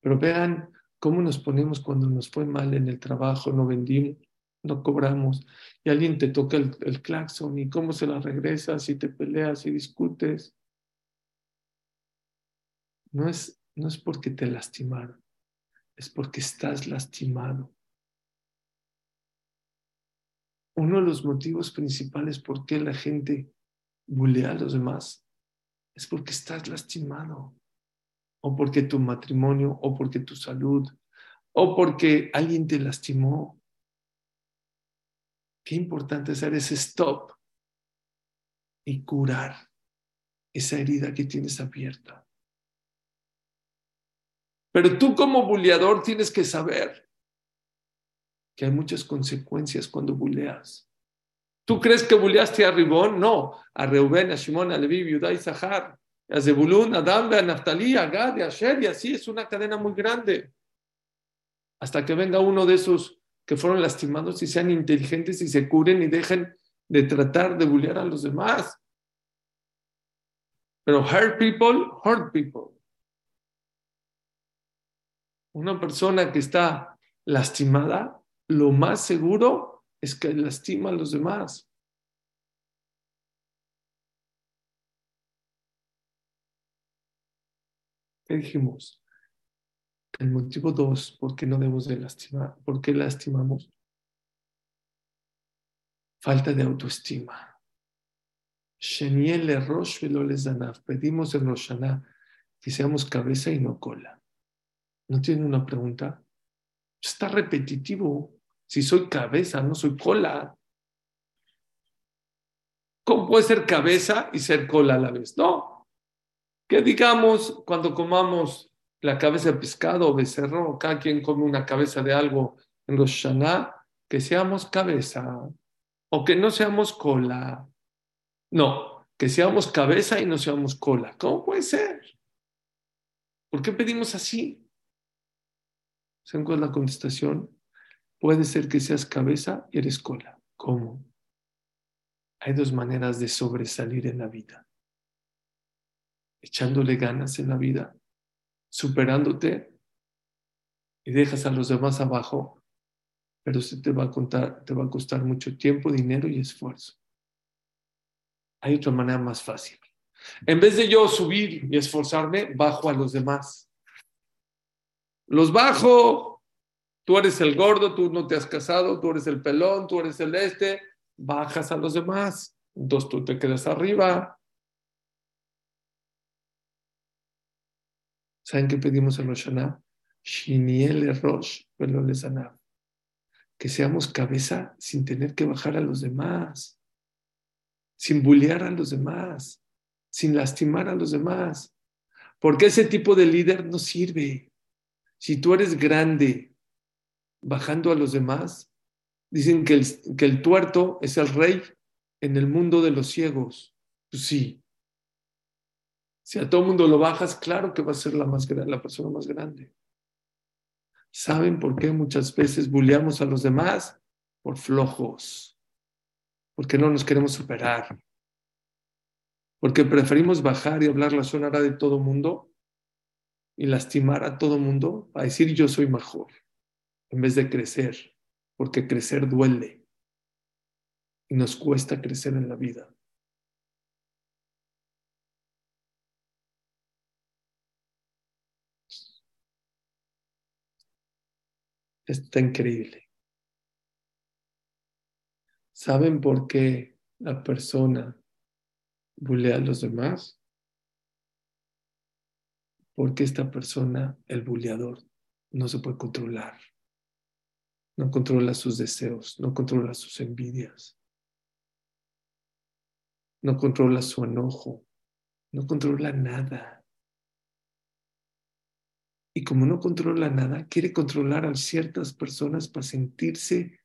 [SPEAKER 1] Pero vean cómo nos ponemos cuando nos fue mal en el trabajo, no vendimos, no cobramos, y alguien te toca el, el claxon y cómo se la regresas y te peleas y discutes. No es, no es porque te lastimaron, es porque estás lastimado. Uno de los motivos principales por qué la gente bulea a los demás es porque estás lastimado, o porque tu matrimonio, o porque tu salud, o porque alguien te lastimó. Qué importante hacer ese stop y curar esa herida que tienes abierta. Pero tú como buleador tienes que saber que hay muchas consecuencias cuando buleas. ¿Tú crees que bulleaste a Ribón? No, a Reuben, a Shimon, a Levi, a y Zahar, a Zebulun, a Dambe, a Naftali, a Gad, a Asher, así es una cadena muy grande. Hasta que venga uno de esos que fueron lastimados y sean inteligentes y se curen y dejen de tratar de bullear a los demás. Pero hurt people, hurt people. Una persona que está lastimada, lo más seguro es que lastima a los demás. ¿Qué dijimos? El motivo dos, ¿por qué no debemos de lastimar? ¿Por qué lastimamos? Falta de autoestima. Sheniel Rosh Pedimos en Roshaná que seamos cabeza y no cola. ¿No tiene una pregunta? Está repetitivo. Si soy cabeza, no soy cola. ¿Cómo puede ser cabeza y ser cola a la vez? No. Que digamos, cuando comamos la cabeza de pescado o becerro, cada quien come una cabeza de algo en los que seamos cabeza o que no seamos cola. No, que seamos cabeza y no seamos cola. ¿Cómo puede ser? ¿Por qué pedimos así? ¿Saben cuál es la contestación? Puede ser que seas cabeza y eres cola. ¿Cómo? Hay dos maneras de sobresalir en la vida. Echándole ganas en la vida, superándote y dejas a los demás abajo, pero se te va a, contar, te va a costar mucho tiempo, dinero y esfuerzo. Hay otra manera más fácil. En vez de yo subir y esforzarme, bajo a los demás. Los bajo. Tú eres el gordo, tú no te has casado, tú eres el pelón, tú eres el este. Bajas a los demás. Entonces tú te quedas arriba. ¿Saben qué pedimos en Rosh Shiniel Rosh, Que seamos cabeza sin tener que bajar a los demás, sin bullear a los demás sin lastimar a los demás. Porque ese tipo de líder no sirve. Si tú eres grande bajando a los demás, dicen que el, que el tuerto es el rey en el mundo de los ciegos. Pues sí. Si a todo mundo lo bajas, claro que va a ser la, más, la persona más grande. ¿Saben por qué muchas veces bulleamos a los demás? Por flojos. Porque no nos queremos superar porque preferimos bajar y hablar la sonara de todo mundo y lastimar a todo mundo a decir yo soy mejor, en vez de crecer, porque crecer duele y nos cuesta crecer en la vida. Está increíble. ¿Saben por qué la persona bulea a los demás? Porque esta persona, el buleador, no se puede controlar. No controla sus deseos, no controla sus envidias, no controla su enojo, no controla nada. Y como no controla nada, quiere controlar a ciertas personas para sentirse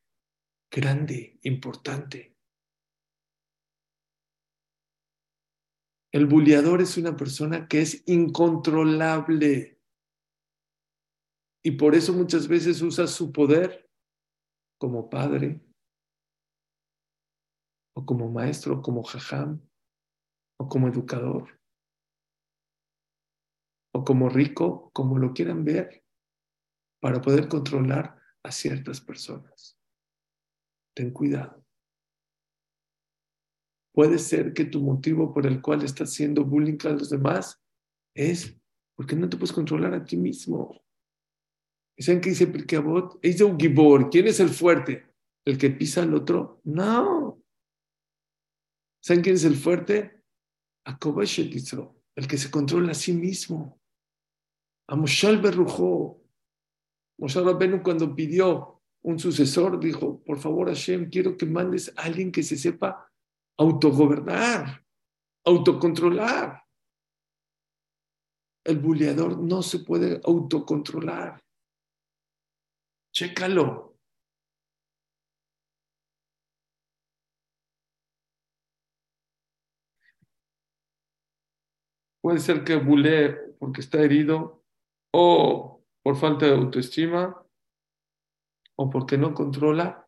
[SPEAKER 1] grande, importante. El bulliador es una persona que es incontrolable y por eso muchas veces usa su poder como padre o como maestro, como jajam o como educador o como rico, como lo quieran ver, para poder controlar a ciertas personas. Ten cuidado. Puede ser que tu motivo por el cual estás haciendo bullying a los demás es porque no te puedes controlar a ti mismo. ¿Saben qué dice? Es. ¿Quién es el fuerte? ¿El que pisa al otro? No. ¿Saben quién es el fuerte? el que se controla a sí mismo. A Moshal Berrujo. Moshal Rabbenu cuando pidió un sucesor dijo, por favor Hashem, quiero que mandes a alguien que se sepa autogobernar, autocontrolar. El buleador no se puede autocontrolar. Chécalo. Puede ser que bulee porque está herido o por falta de autoestima o porque no controla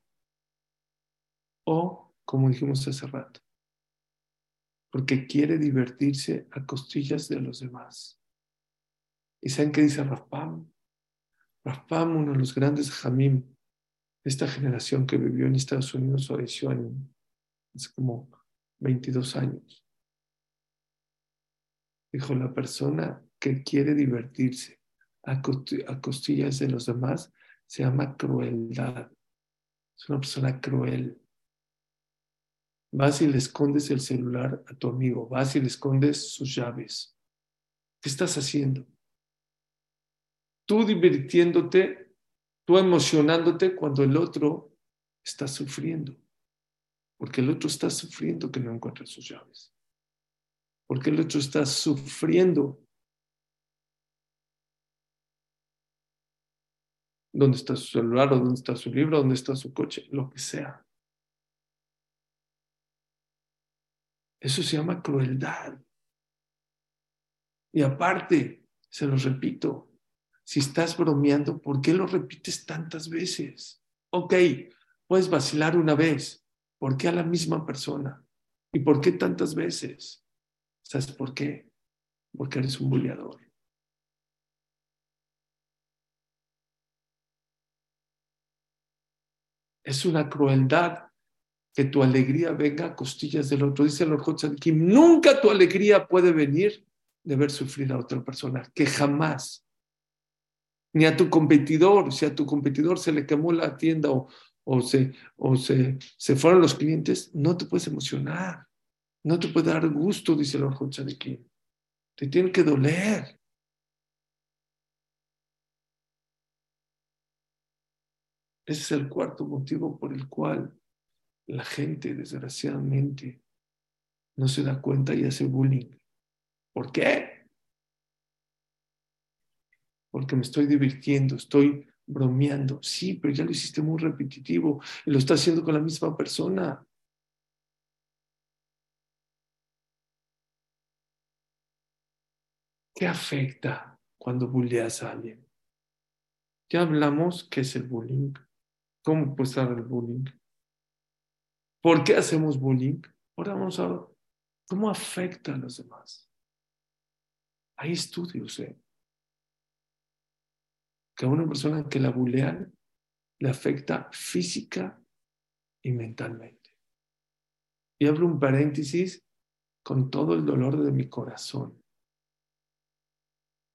[SPEAKER 1] o como dijimos hace rato, porque quiere divertirse a costillas de los demás. ¿Y saben qué dice Rafpam? Rafpam, uno de los grandes jamim esta generación que vivió en Estados Unidos, falleció hace como 22 años. Dijo, la persona que quiere divertirse a costillas de los demás se llama crueldad. Es una persona cruel. Vas y le escondes el celular a tu amigo, vas y le escondes sus llaves. ¿Qué estás haciendo? Tú divirtiéndote, tú emocionándote cuando el otro está sufriendo. Porque el otro está sufriendo que no encuentra sus llaves. Porque el otro está sufriendo. ¿Dónde está su celular o dónde está su libro, dónde está su coche? Lo que sea. Eso se llama crueldad. Y aparte, se los repito, si estás bromeando, ¿por qué lo repites tantas veces? Ok, puedes vacilar una vez, ¿por qué a la misma persona? ¿Y por qué tantas veces? ¿Sabes por qué? Porque eres un bulleador. Es una crueldad que tu alegría venga a costillas del otro. Dice el Lord Kim, nunca tu alegría puede venir de ver sufrir a otra persona, que jamás. Ni a tu competidor, si a tu competidor se le quemó la tienda o, o, se, o se, se fueron los clientes, no te puedes emocionar, no te puede dar gusto, dice el Kim. Te tiene que doler. Ese es el cuarto motivo por el cual la gente, desgraciadamente, no se da cuenta y hace bullying. ¿Por qué? Porque me estoy divirtiendo, estoy bromeando. Sí, pero ya lo hiciste muy repetitivo y lo está haciendo con la misma persona. ¿Qué afecta cuando bulleas a alguien? Ya hablamos qué es el bullying, cómo puede estar el bullying, ¿Por qué hacemos bullying? Ahora vamos a ver cómo afecta a los demás. Hay estudios ¿eh? Que a una persona que la bulean le afecta física y mentalmente. Y abro un paréntesis con todo el dolor de mi corazón.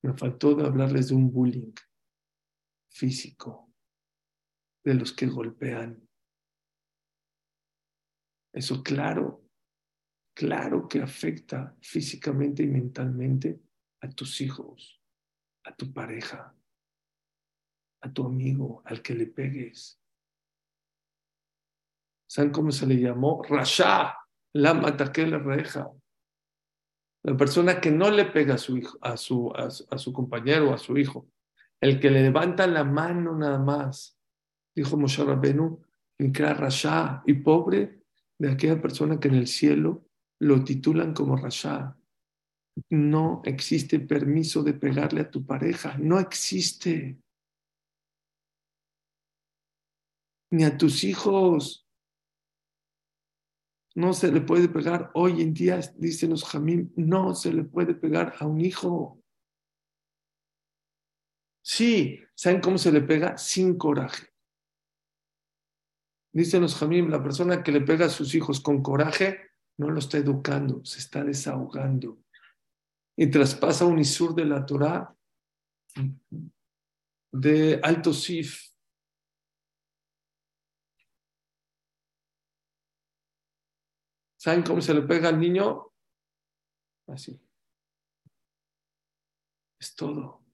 [SPEAKER 1] Me faltó de hablarles de un bullying físico, de los que golpean, eso claro, claro que afecta físicamente y mentalmente a tus hijos, a tu pareja, a tu amigo, al que le pegues. ¿Saben cómo se le llamó? Rasha, la la reja. La persona que no le pega a su hijo, a su, a, su compañero, a su hijo. El que le levanta la mano nada más. Dijo Moshe Rabbenu, Rasha y pobre de aquella persona que en el cielo lo titulan como Rasha. No existe permiso de pegarle a tu pareja, no existe. Ni a tus hijos. No se le puede pegar. Hoy en día, dicen los Jamim, no se le puede pegar a un hijo. Sí, ¿saben cómo se le pega? Sin coraje. Dicen los Jamim, la persona que le pega a sus hijos con coraje no lo está educando, se está desahogando. Y traspasa un isur de la Torah de alto sif. ¿Saben cómo se le pega al niño? Así. Es todo.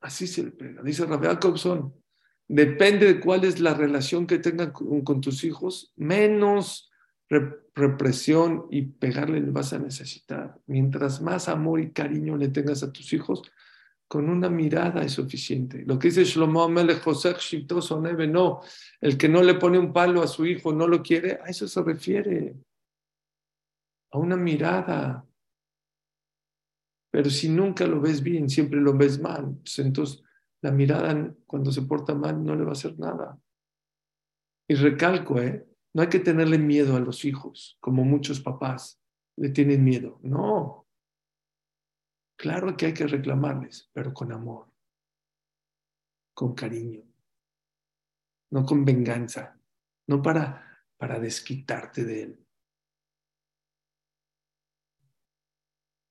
[SPEAKER 1] Así se le pega. Dice Rafael Jacobson, depende de cuál es la relación que tengan con, tus hijos, menos represión y pegarle le vas a necesitar. Mientras más amor y cariño le tengas a tus hijos, con una mirada es suficiente. Lo que dice Shlomo Amelech José Neve, no, el que no le pone un palo a su hijo, no lo quiere, a eso se refiere. A una mirada. Pero si nunca lo ves bien, siempre lo ves mal, pues entonces la mirada cuando se porta mal no le va a hacer nada. Y recalco, ¿eh? no hay que tenerle miedo a los hijos, como muchos papás le tienen miedo. No. Claro que hay que reclamarles, pero con amor, con cariño, no con venganza, no para, para desquitarte de él.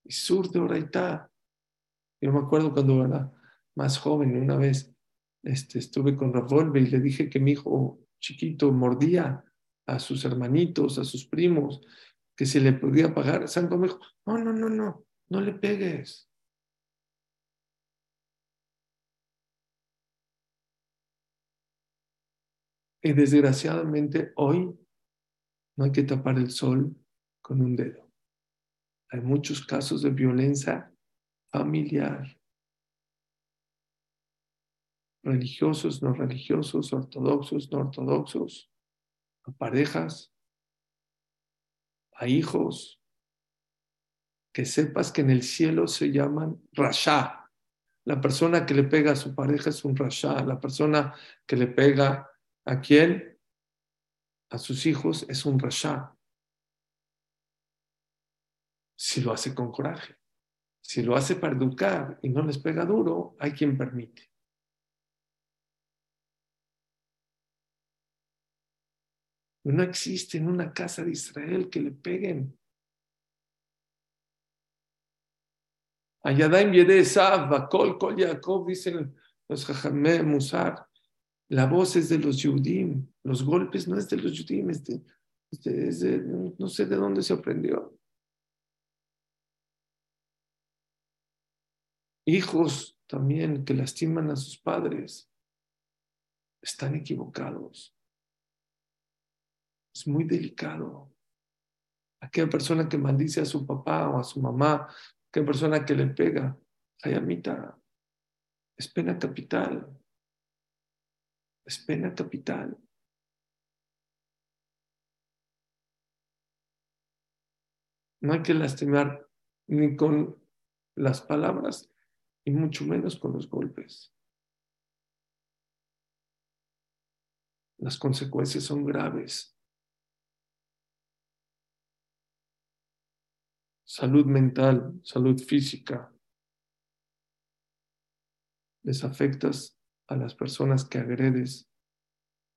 [SPEAKER 1] y sur de Oraitá. Yo me acuerdo cuando era más joven, una vez este, estuve con Ravolve y le dije que mi hijo chiquito mordía a sus hermanitos, a sus primos, que se le podía pagar. Santo me dijo, no, no, no, no, no le pegues. Y desgraciadamente hoy no hay que tapar el sol con un dedo. Hay muchos casos de violencia familiar, religiosos, no religiosos, ortodoxos, no ortodoxos, a parejas, a hijos, que sepas que en el cielo se llaman rasha. La persona que le pega a su pareja es un rasha. La persona que le pega a quién? A sus hijos es un rasha. Si lo hace con coraje. Si lo hace para educar y no les pega duro, hay quien permite. No existe en una casa de Israel que le peguen. Ayadaim Yedesav, Bakol, Kol Yaakov, dicen los Jajamé Musar. La voz es de los Yudim. Los golpes no es de los Yudim, no sé de dónde se aprendió. Hijos también que lastiman a sus padres están equivocados. Es muy delicado. Aquella persona que maldice a su papá o a su mamá, aquella persona que le pega, Hayamita, es pena capital. Es pena capital. No hay que lastimar ni con las palabras y mucho menos con los golpes. Las consecuencias son graves. Salud mental, salud física. Les afectas a las personas que agredes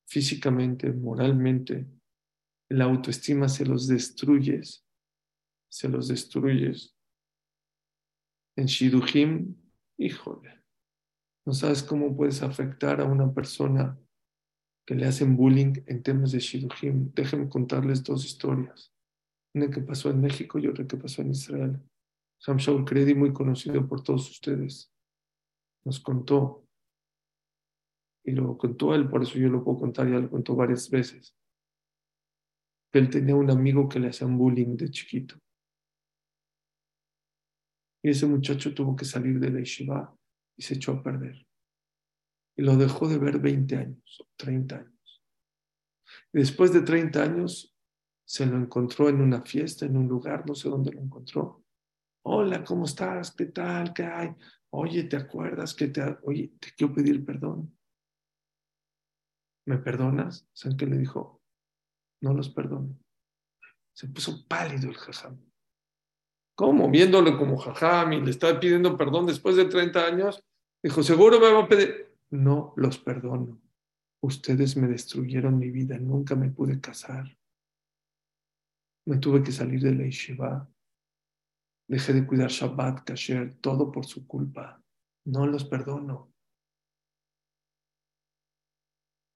[SPEAKER 1] físicamente, moralmente. La autoestima se los destruyes, se los destruyes. En Shidujim, híjole, no sabes cómo puedes afectar a una persona que le hacen bullying en temas de Shidujim. Déjenme contarles dos historias una que pasó en México y otra que pasó en Israel. Sam Shaul Credi, muy conocido por todos ustedes, nos contó, y lo contó él, por eso yo lo puedo contar, ya lo contó varias veces, que él tenía un amigo que le hacían bullying de chiquito. Y ese muchacho tuvo que salir de la yeshiva y se echó a perder. Y lo dejó de ver 20 años o 30 años. Y después de 30 años se lo encontró en una fiesta, en un lugar, no sé dónde lo encontró. Hola, ¿cómo estás? ¿Qué tal? ¿Qué hay? Oye, ¿te acuerdas que te... Oye, te quiero pedir perdón. ¿Me perdonas? ¿Saben qué le dijo? No los perdono. Se puso pálido el jajam. ¿Cómo? Viéndolo como jajam y le está pidiendo perdón después de 30 años. Dijo, seguro me va a pedir. No los perdono. Ustedes me destruyeron mi vida. Nunca me pude casar. Me tuve que salir de la yeshiva. Dejé de cuidar Shabbat, Kasher, todo por su culpa. No los perdono.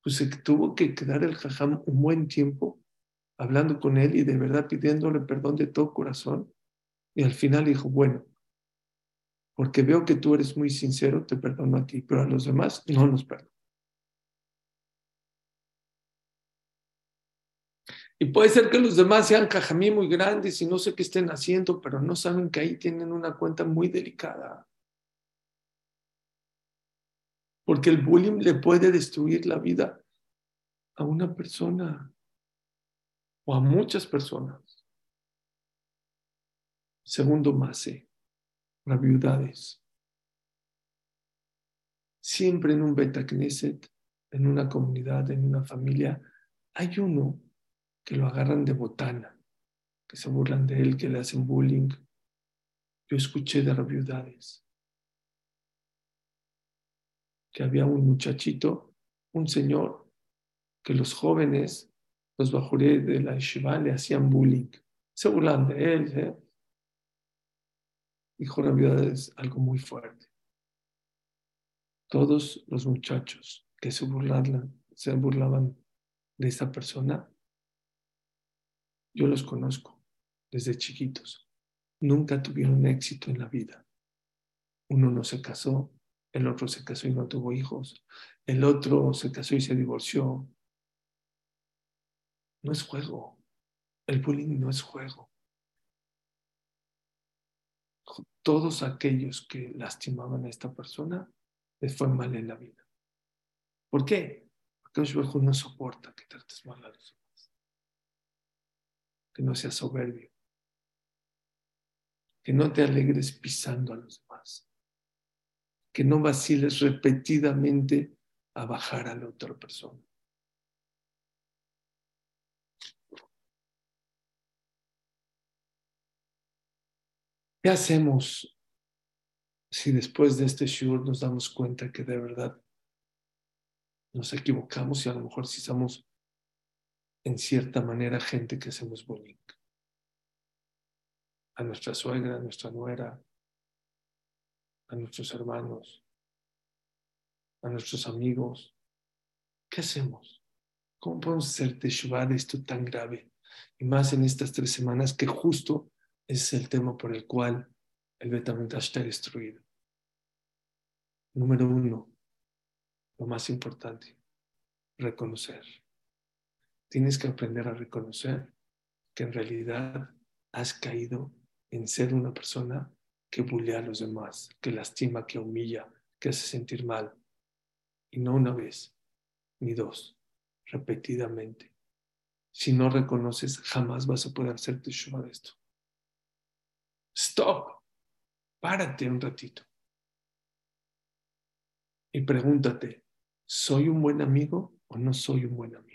[SPEAKER 1] Pues tuvo que quedar el jajam un buen tiempo hablando con él y de verdad pidiéndole perdón de todo corazón. Y al final dijo, bueno, porque veo que tú eres muy sincero, te perdono a ti, pero a los demás no los perdono. Y puede ser que los demás sean cajamí muy grandes y no sé qué estén haciendo, pero no saben que ahí tienen una cuenta muy delicada. Porque el bullying le puede destruir la vida a una persona o a muchas personas. Segundo mase, las viudades. Siempre en un beta knesset, en una comunidad, en una familia, hay uno que lo agarran de botana, que se burlan de él, que le hacen bullying. Yo escuché de viudades que había un muchachito, un señor, que los jóvenes, los bajuré de la yeshiva, le hacían bullying. Se burlan de él. ¿eh? dijo una viuda algo muy fuerte. Todos los muchachos que se burlaban, se burlaban de esta persona, yo los conozco desde chiquitos. Nunca tuvieron éxito en la vida. Uno no se casó, el otro se casó y no tuvo hijos, el otro se casó y se divorció. No es juego. El bullying no es juego. Todos aquellos que lastimaban a esta persona les fue mal en la vida. ¿Por qué? Porque Osberjo no soporta que trates mal a los. Que no seas soberbio. Que no te alegres pisando a los demás. Que no vaciles repetidamente a bajar a la otra persona. ¿Qué hacemos si después de este shur nos damos cuenta que de verdad nos equivocamos y a lo mejor si somos en cierta manera gente que hacemos bullying? A nuestra suegra, a nuestra nuera, a nuestros hermanos, a nuestros amigos. ¿Qué hacemos? ¿Cómo podemos hacer teshuva de esto tan grave? Y más en estas tres semanas que justo es el tema por el cual el Betamigdash está destruido. Número uno, lo más importante, reconocer. Tienes que aprender a reconocer que en realidad has caído en ser una persona que bulea a los demás, que lastima, que humilla, que hace sentir mal. Y no una vez, ni dos, repetidamente. Si no reconoces, jamás vas a poder hacerte teshuva de esto. Stop. Párate un ratito. Y pregúntate, ¿soy un buen amigo o no soy un buen amigo?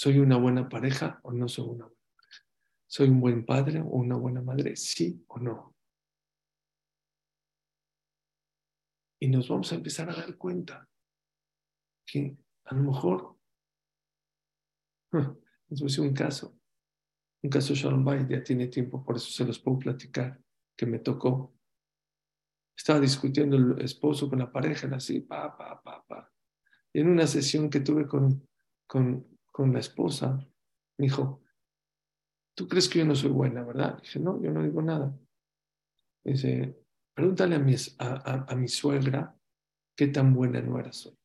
[SPEAKER 1] ¿Soy una buena pareja o no soy una buena pareja? ¿Soy un buen padre o una buena madre? ¿Sí o no? Y nos vamos a empezar a dar cuenta que a lo mejor, les voy un caso, un caso Shalom Bay, ya tiene tiempo, por eso se los puedo platicar, que me tocó. Estaba discutiendo el esposo con la pareja, así, pa, pa, pa, pa. Y en una sesión que tuve con, con, con la esposa, me dijo, ¿tú crees que yo no soy buena, verdad? Dije, no, yo no digo nada. Dice, pregúntale a mi, a, a, mi suegra qué tan buena nuera soy.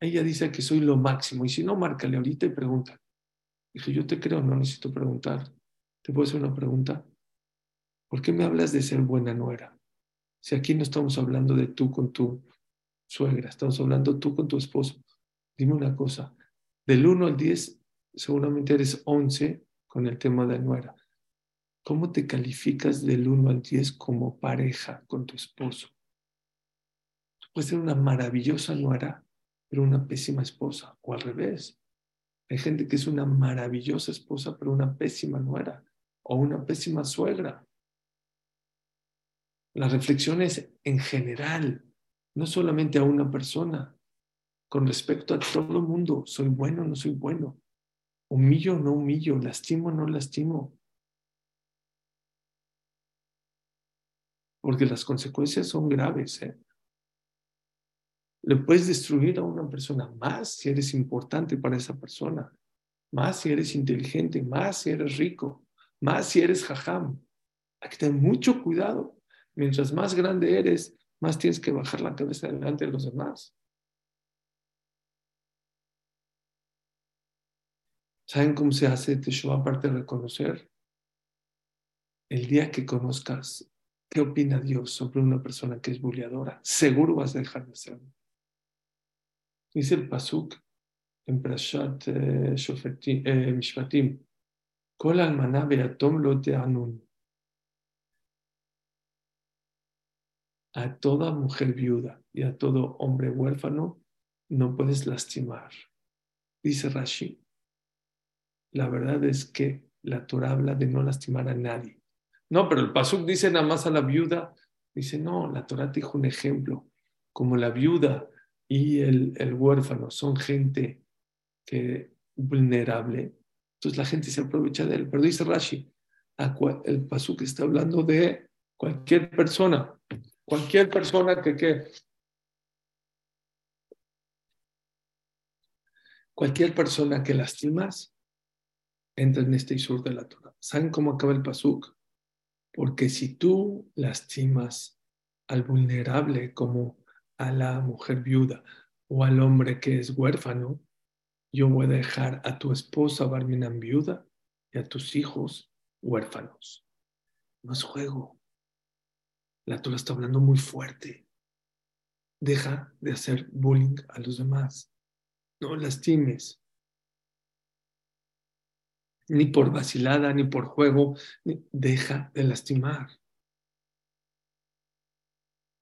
[SPEAKER 1] Ella dice que soy lo máximo, y si no, márcale ahorita y pregunta. Dije, yo te creo, no necesito preguntar. ¿Te puedo hacer una pregunta? ¿Por qué me hablas de ser buena nuera? Si aquí no estamos hablando de tú con tu suegra, estamos hablando tú con tu esposo. Dime una cosa, del 1 al 10 seguramente eres 11 con el tema de nuera. ¿Cómo te calificas del 1 al 10 como pareja con tu esposo? puedes ser una maravillosa nuera, pero una pésima esposa, o al revés. Hay gente que es una maravillosa esposa, pero una pésima nuera o una pésima suegra. La reflexión es en general, no solamente a una persona, con respecto a todo el mundo. ¿Soy bueno no soy bueno? ¿Humillo no humillo? ¿Lastimo no lastimo? Porque las consecuencias son graves. ¿eh? Le puedes destruir a una persona más si eres importante para esa persona, más si eres inteligente, más si eres rico, más si eres jajam. Hay que tener mucho cuidado. Mientras más grande eres, más tienes que bajar la cabeza delante de los demás. ¿Saben cómo se hace Teshuvah aparte de reconocer? El día que conozcas qué opina Dios sobre una persona que es bulleadora, seguro vas a dejar de serlo. Dice el Pasuk en Prashat eh, eh, Mishpatim, Kol almaná beatom lo anun. A toda mujer viuda y a todo hombre huérfano no puedes lastimar. Dice Rashi, la verdad es que la Torah habla de no lastimar a nadie. No, pero el Pasuk dice nada más a la viuda. Dice, no, la Torah te dijo un ejemplo. Como la viuda y el, el huérfano son gente que, vulnerable, entonces la gente se aprovecha de él. Pero dice Rashi, el pasuk está hablando de cualquier persona, cualquier persona que, que cualquier persona que lastimas entra en este isur de la Torah. ¿Saben cómo acaba el pasuk? Porque si tú lastimas al vulnerable como a la mujer viuda o al hombre que es huérfano, yo voy a dejar a tu esposa Barminan viuda y a tus hijos huérfanos. No es juego. La Torah está hablando muy fuerte. Deja de hacer bullying a los demás. No lastimes. Ni por vacilada, ni por juego. Deja de lastimar.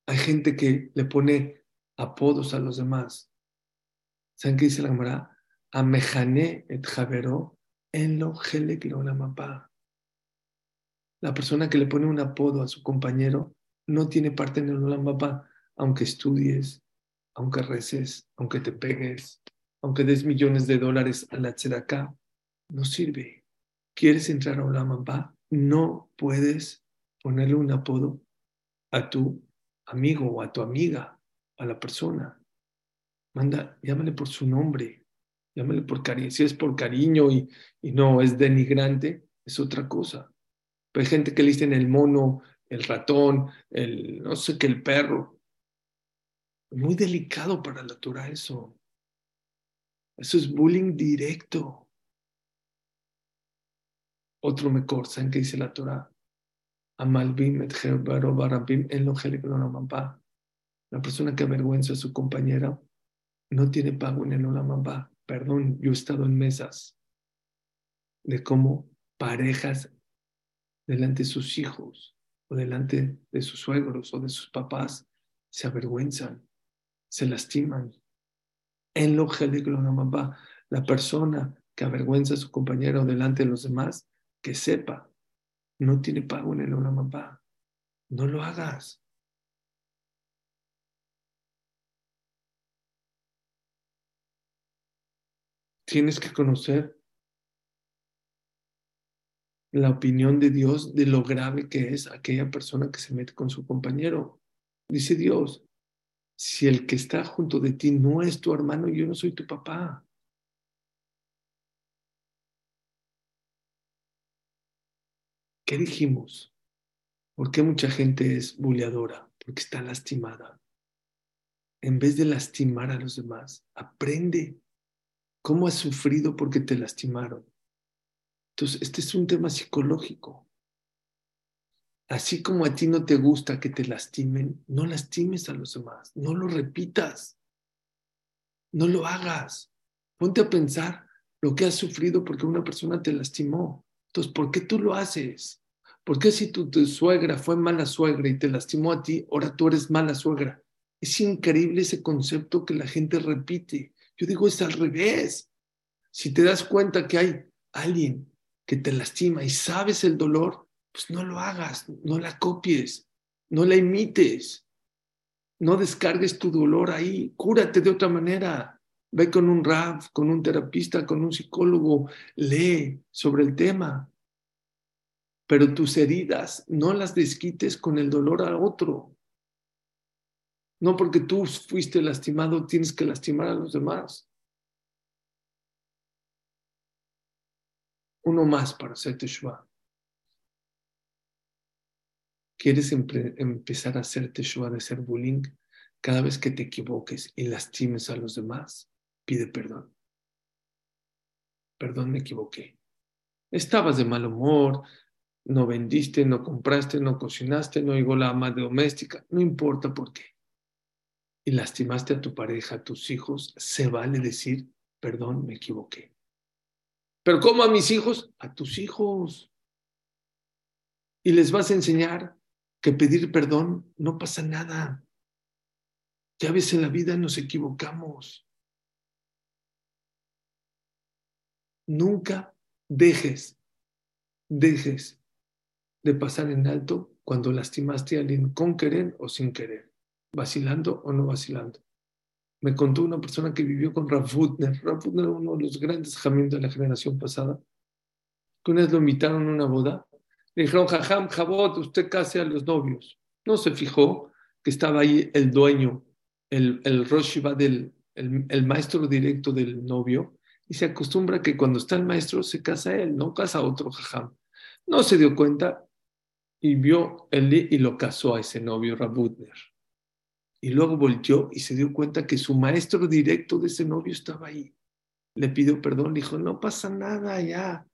[SPEAKER 1] Hay gente que le pone apodos a los demás. ¿Saben qué dice la Gemara? Amejane et javero en lo la La persona que le pone un apodo a su compañero no tiene parte en el Olam aunque estudies, aunque reces, aunque te pegues, aunque des millones de dólares a la tzedakah, no sirve. ¿Quieres entrar a Olam No puedes ponerle un apodo a tu amigo o a tu amiga, a la persona. Manda, llámale por su nombre, llámale por cariño. Si es por cariño y, y no es denigrante, es otra cosa. Pero hay gente que le dicen el mono, el ratón, el no sé qué, el perro. Muy delicado para la Torah eso. Eso es bullying directo. Otro mejor, ¿saben qué dice la Torah? Amalbim et en lo La persona que avergüenza a su compañera no tiene pago en el Olamamba. Perdón, yo he estado en mesas de cómo parejas delante de sus hijos o delante de sus suegros o de sus papás se avergüenzan, se lastiman. En lo la persona que avergüenza a su compañero delante de los demás, que sepa, no tiene pago en el Olamamba. No lo hagas. Tienes que conocer la opinión de Dios de lo grave que es aquella persona que se mete con su compañero. Dice Dios, si el que está junto de ti no es tu hermano, yo no soy tu papá. ¿Qué dijimos? ¿Por qué mucha gente es buleadora? Porque está lastimada. En vez de lastimar a los demás, aprende cómo has sufrido porque te lastimaron. Entonces, este es un tema psicológico. Así como a ti no te gusta que te lastimen, no lastimes a los demás, no lo repitas, no lo hagas. Ponte a pensar lo que has sufrido porque una persona te lastimó. Entonces, ¿por qué tú lo haces? ¿Por qué si tu, suegra fue mala suegra y te lastimó a ti, ahora tú eres mala suegra? Es increíble ese concepto que la gente repite. Yo digo, es al revés. Si te das cuenta que hay alguien que te lastima y sabes el dolor, pues no lo hagas, no la copies, no la imites, no descargues tu dolor ahí, cúrate de otra manera. Ve con un RAF, con un terapista, con un psicólogo, lee sobre el tema. Pero tus heridas no las desquites con el dolor a otro. No porque tú fuiste lastimado tienes que lastimar a los demás. uno más para hacer Teshuvah. ¿Quieres empezar a hacer Teshuvah de ser bullying? Cada vez que te equivoques y lastimes a los demás, pide perdón. Perdón, me equivoqué. Estabas de mal humor, no vendiste, no compraste, no cocinaste, no llegó la ama doméstica, no importa por qué. Y lastimaste a tu pareja, a tus hijos, se vale decir, perdón, me equivoqué. Pero ¿cómo a mis hijos? A tus hijos. Y les vas a enseñar que pedir perdón no pasa nada. Ya ves, en la vida nos equivocamos. Nunca dejes, dejes de pasar en alto cuando lastimaste a alguien con querer o sin querer, vacilando o no vacilando. Me contó una persona que vivió con Rav Wutner. Rav Wutner uno de los grandes jamín de la generación pasada. Que una vez lo invitaron a una boda Le dijeron, Jajam, Jabot, usted case a los novios. No se fijó que estaba ahí el dueño, el, el Roshiva del el, maestro directo del novio, y se acostumbra que cuando está el maestro se casa él, no casa otro Jajam. No se dio cuenta y vio el y lo casó a ese novio, Rabudner. Y luego volteó y se dio cuenta que su maestro directo de ese novio estaba ahí. Le pidió perdón, dijo, no pasa nada ya.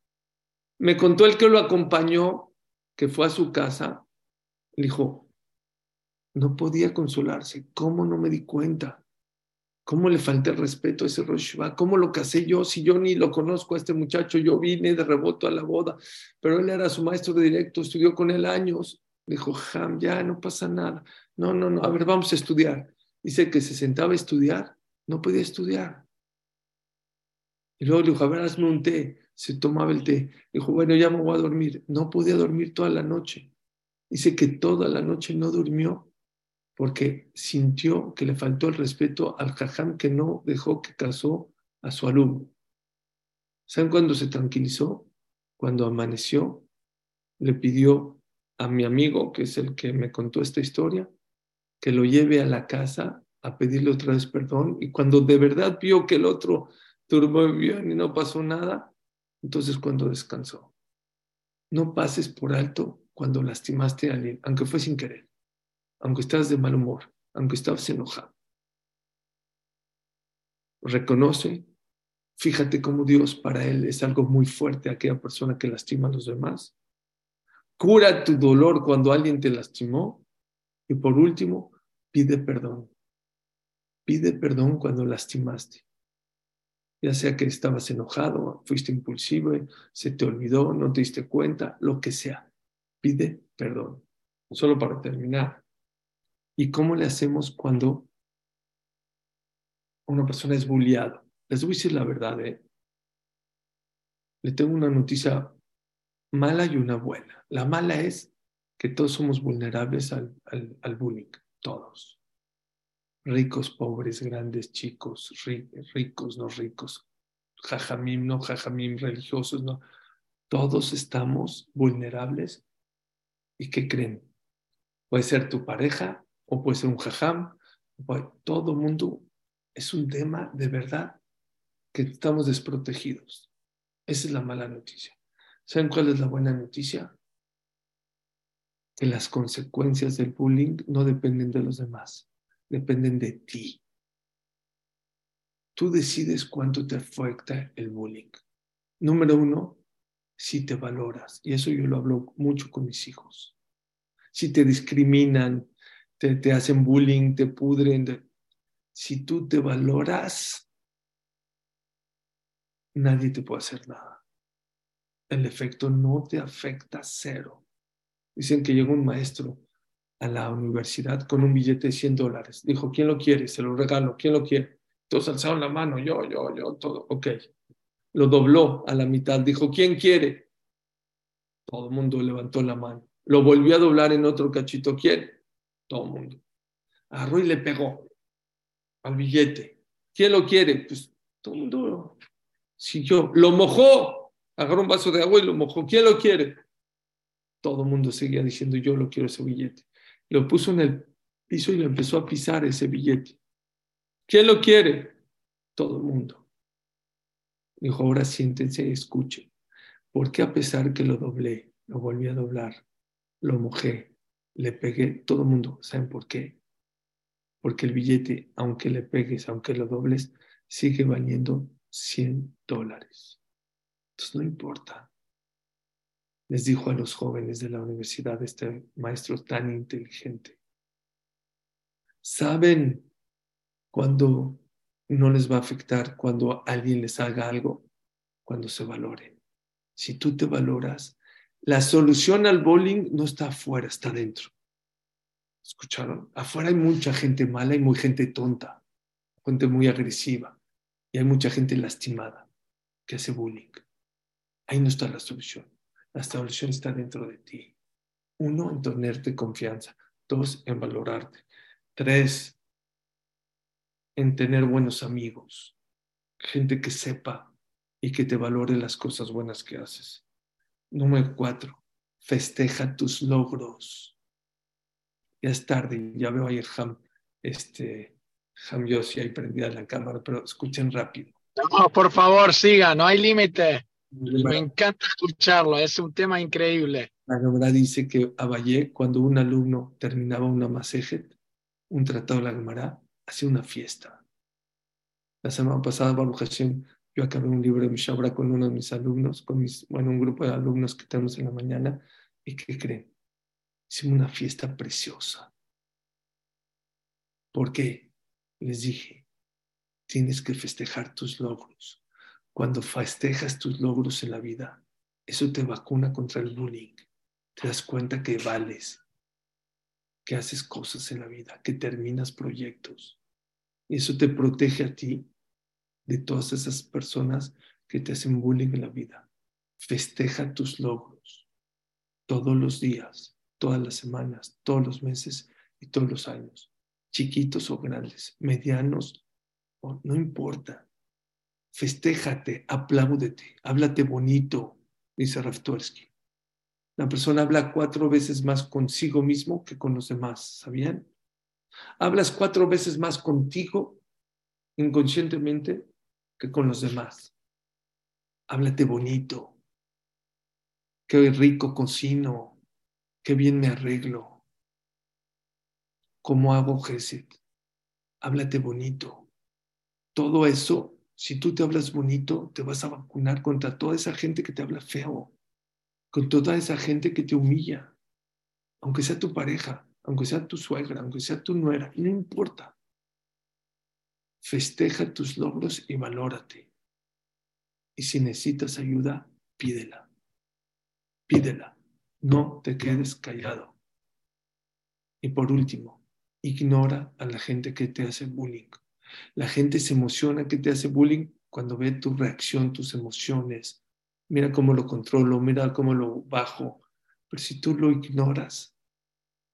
[SPEAKER 1] Me contó el que lo acompañó, que fue a su casa, dijo, no podía consolarse, ¿cómo no me di cuenta? ¿Cómo le falté el respeto a ese Rosh ¿Cómo lo casé yo? Si yo ni lo conozco a este muchacho, yo vine de reboto a la boda, pero él era su maestro de directo, estudió con él años. Dijo, Jam, ya no pasa nada. No, no, no, a ver, vamos a estudiar. Dice que se sentaba a estudiar, no podía estudiar. Y luego le dijo, a ver, hazme un té. Se tomaba el té. Dijo, bueno, ya me voy a dormir. No podía dormir toda la noche. Dice que toda la noche no durmió porque sintió que le faltó el respeto al jajam que no dejó que casó a su alumno. ¿Saben cuándo se tranquilizó? Cuando amaneció, le pidió a mi amigo, que es el que me contó esta historia, que lo lleve a la casa a pedirle otra vez perdón. Y cuando de verdad vio que el otro durmió bien y no pasó nada, entonces cuando descansó. No pases por alto cuando lastimaste a alguien, aunque fue sin querer aunque estás de mal humor, aunque estás enojado. Reconoce, fíjate cómo Dios para él es algo muy fuerte, aquella persona que lastima a los demás. Cura tu dolor cuando alguien te lastimó. Y por último, pide perdón. Pide perdón cuando lastimaste. Ya sea que estabas enojado, fuiste impulsivo, se te olvidó, no te diste cuenta, lo que sea. Pide perdón. Solo para terminar, ¿Y cómo le hacemos cuando una persona es bulliada? Les voy a decir la verdad. ¿eh? Le tengo una noticia mala y una buena. La mala es que todos somos vulnerables al, al, bullying, todos. Ricos, pobres, grandes, chicos, ricos, no ricos, jajamim, no jajamim, religiosos, no. Todos estamos vulnerables. ¿Y qué creen? Puede ser tu pareja, o puede ser un jajam, todo el mundo es un tema de verdad que estamos desprotegidos. Esa es la mala noticia. ¿Saben cuál es la buena noticia? Que las consecuencias del bullying no dependen de los demás, dependen de ti. Tú decides cuánto te afecta el bullying. Número uno, si te valoras, y eso yo lo hablo mucho con mis hijos. Si te discriminan, te, hacen bullying, te pudren. Si tú te valoras, nadie te puede hacer nada. El efecto no te afecta cero. Dicen que llegó un maestro a la universidad con un billete de 100 dólares. Dijo, ¿quién lo quiere? Se lo regalo. ¿Quién lo quiere? Todos alzaron la mano. Yo, yo, yo, todo. Ok. Lo dobló a la mitad. Dijo, ¿quién quiere? Todo el mundo levantó la mano. Lo volvió a doblar en otro cachito. ¿Quién? Todo el mundo. Agarró y le pegó al billete. ¿Quién lo quiere? Pues todo el mundo siguió. Lo mojó. Agarró un vaso de agua y lo mojó. ¿Quién lo quiere? Todo el mundo seguía diciendo, yo lo quiero ese billete. Lo puso en el piso y lo empezó a pisar ese billete. ¿Quién lo quiere? Todo el mundo. Dijo, ahora siéntense y escuchen. Porque a pesar que lo doblé, lo volví a doblar, lo mojé, le pegué, todo el mundo, ¿saben por qué? Porque el billete, aunque le pegues, aunque lo dobles, sigue valiendo 100 dólares. Entonces no importa. Les dijo a los jóvenes de la universidad este maestro tan inteligente. ¿Saben cuando no les va a afectar cuando alguien les haga algo? Cuando se valoren. Si tú te valoras, la solución al bullying no está afuera, está dentro. ¿Escucharon? Afuera hay mucha gente mala y muy gente tonta, gente muy agresiva y hay mucha gente lastimada que hace bullying. Ahí no está la solución. La solución está dentro de ti. Uno, en tenerte confianza. Dos, en valorarte. Tres, en tener buenos amigos. Gente que sepa y que te valore las cosas buenas que haces. Número cuatro, festeja tus logros. Ya es tarde, ya veo ahí el Ham, este, Ham Yossi ahí prendida la cámara, pero escuchen rápido.
[SPEAKER 2] No, por favor, siga, no hay límite. Me encanta escucharlo, es un tema increíble.
[SPEAKER 1] La Gemara dice que Abayé, cuando un alumno terminaba una masejet, un tratado de la Gemara, hacía una fiesta. La semana pasada, Baruch Hashem, yo acabé un libro de Mishabra con uno de mis alumnos, con mis, bueno, un grupo de alumnos que tenemos en la mañana, y ¿qué creen? Hicimos una fiesta preciosa. ¿Por qué? Les dije, tienes que festejar tus logros cuando festejas tus logros en la vida, eso te vacuna contra el bullying. Te das cuenta que vales, que haces cosas en la vida, que terminas proyectos. Y eso te protege a ti de todas esas personas que te hacen bullying en la vida. Festeja tus logros todos los días, todas las semanas, todos los meses y todos los años, chiquitos o grandes, medianos, no importa festéjate, apláudete, háblate bonito, dice Raftorsky. La persona habla cuatro veces más consigo mismo que con los demás, ¿sabían? Hablas cuatro veces más contigo inconscientemente con los demás. Háblate bonito. Qué rico cocino. Qué bien me arreglo. ¿Cómo hago Geset? Háblate bonito. Todo eso si tú te hablas bonito, te vas a vacunar contra toda esa gente que te habla feo, con toda esa gente que te humilla, aunque sea tu pareja, aunque sea tu suegra, aunque sea tu nuera, no importa. Festeja tus logros y valórate. Y si necesitas ayuda, pídela. Pídela. No te quedes callado. Y por último, ignora a la gente que te hace bullying. La gente se emociona que te hace bullying cuando ve tu reacción, tus emociones. Mira cómo lo controlo, mira cómo lo bajo. Pero si tú lo ignoras,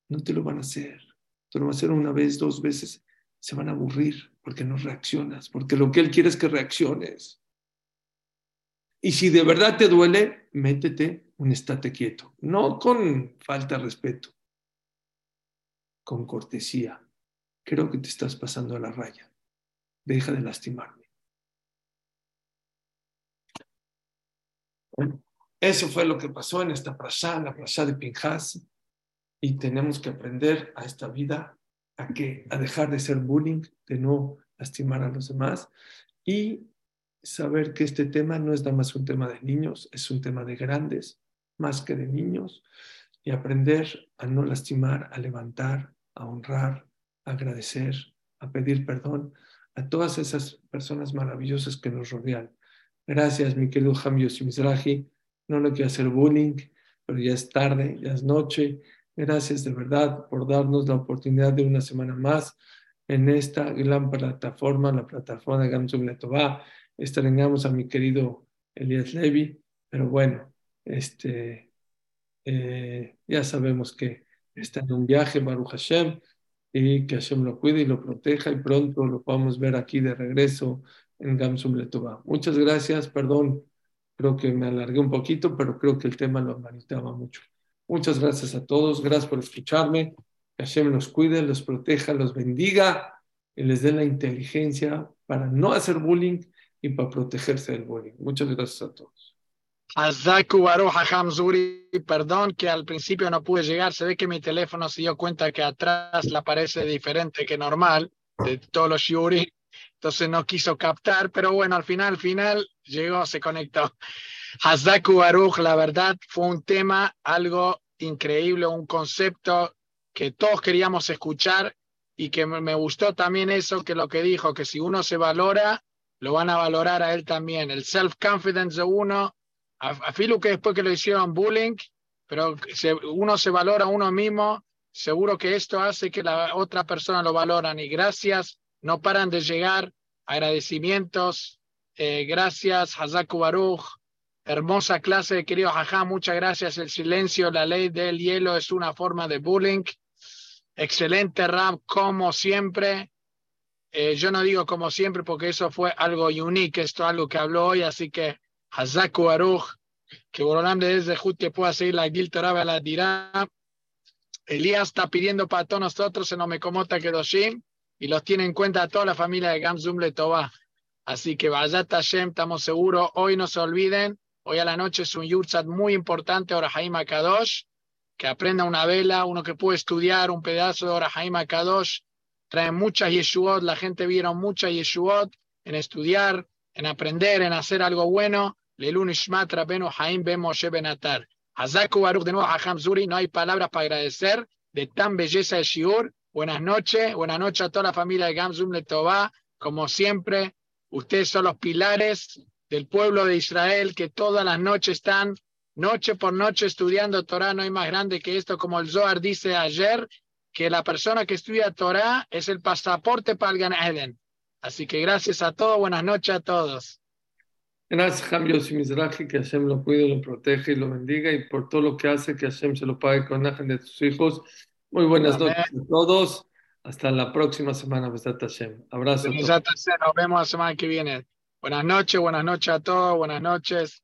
[SPEAKER 1] no te lo van a hacer. Te lo van a hacer una vez, dos veces. Se van a aburrir porque no reaccionas, porque lo que él quiere es que reacciones. Y si de verdad te duele, métete un estate quieto. No con falta de respeto, con cortesía. Creo que te estás pasando a la raya deja de lastimarme. eso fue lo que pasó en esta prasha, la prasha de Pinjas, y tenemos que aprender a esta vida a dejar de ser bullying, de no lastimar a los demás y saber que este tema no es nada más un tema de niños, es un tema de grandes, más que de niños, y aprender a no lastimar, a levantar, a honrar, a agradecer, a pedir perdón, a todas esas personas maravillosas que nos rodean. Gracias, mi querido Jamio Simizrahi. No le quiero hacer bullying, pero ya es tarde, ya es noche. Gracias de verdad por darnos la oportunidad de una semana más en esta gran plataforma, la plataforma de Gamsum Letová. Extrañamos a mi querido Elias Levi, pero bueno, este, eh, ya sabemos que está en un viaje, Baruch Hashem, y que Hashem lo cuide y lo proteja y pronto lo podamos ver aquí de regreso en Gamsum Letová. Muchas gracias, perdón, creo que me alargué un poquito, pero creo que el tema lo ameritaba mucho. Muchas gracias a todos, gracias por escucharme, que Hashem los cuide, los proteja, los bendiga y les dé la inteligencia para no hacer bullying y para protegerse del bullying. Muchas gracias a todos.
[SPEAKER 2] Azaku Baruja Hamzuri, perdón que al principio no pude llegar, se ve que mi teléfono se dio cuenta que atrás le parece diferente que normal de todos los Yuri, entonces no quiso captar, pero bueno, al final, al final llegó, se conectó. Hazaku Baruch, la verdad, fue un tema, algo increíble, un concepto que todos queríamos escuchar y que me gustó también eso, que lo que dijo, que si uno se valora, lo van a valorar a él también. El self-confidence de uno a, Filu que después que lo hicieron bullying, pero uno se valora a uno mismo, seguro que esto hace que la otra persona lo valoran y gracias, no paran de llegar agradecimientos, eh, gracias, Hazaku Baruch, hermosa clase, querido Jajá, muchas gracias, el silencio, la ley del hielo es una forma de bullying, excelente rap como siempre, eh, yo no digo como siempre porque eso fue algo unique, esto es algo que habló hoy, así que Hazaku Aruch, que Borolam de Zehut que pueda seguir la Gil Torah la dirá. Elías está pidiendo para todos nosotros en Omecomota Kedoshim y los tiene en cuenta a toda la familia de Gamzum Letová. Así que vaya Hashem, estamos seguros. Hoy no se olviden, hoy a la noche es un Yurtzat muy importante, Orahaim Kadosh, que aprenda una vela, uno que puede estudiar un pedazo de Orahaim Kadosh. Trae muchas Yeshuot, la gente vieron muchas Yeshuot en estudiar, en aprender, en hacer algo bueno. Lelun Ishmat Rabenu Haim Ben Moshe Benatar. Hazaku Baruch de nuevo Hajam Zuri, no hay palabras para agradecer de tan belleza de Shiur. Buenas noches, buenas noches a toda la familia de Gamzum Letová. Como siempre, ustedes son los pilares del pueblo de Israel que todas las noches están, noche por noche, estudiando Torah. No hay más grande que esto, como el Zohar dice ayer, que la persona que estudia Torah es el pasaporte para el Gan Eden. Así que gracias a todos, buenas noches a todos.
[SPEAKER 1] Gracias, Ham Yossi Mizrahi, que Hashem lo cuide, lo protege y lo bendiga, y por todo lo que hace, que Hashem se lo pague con Ángel de sus hijos. Muy buenas noches a todos. Hasta la próxima semana, Besat Hashem. Abrazo.
[SPEAKER 2] Nos vemos la semana que viene. Buenas noches, buenas noches a todos, buenas noches.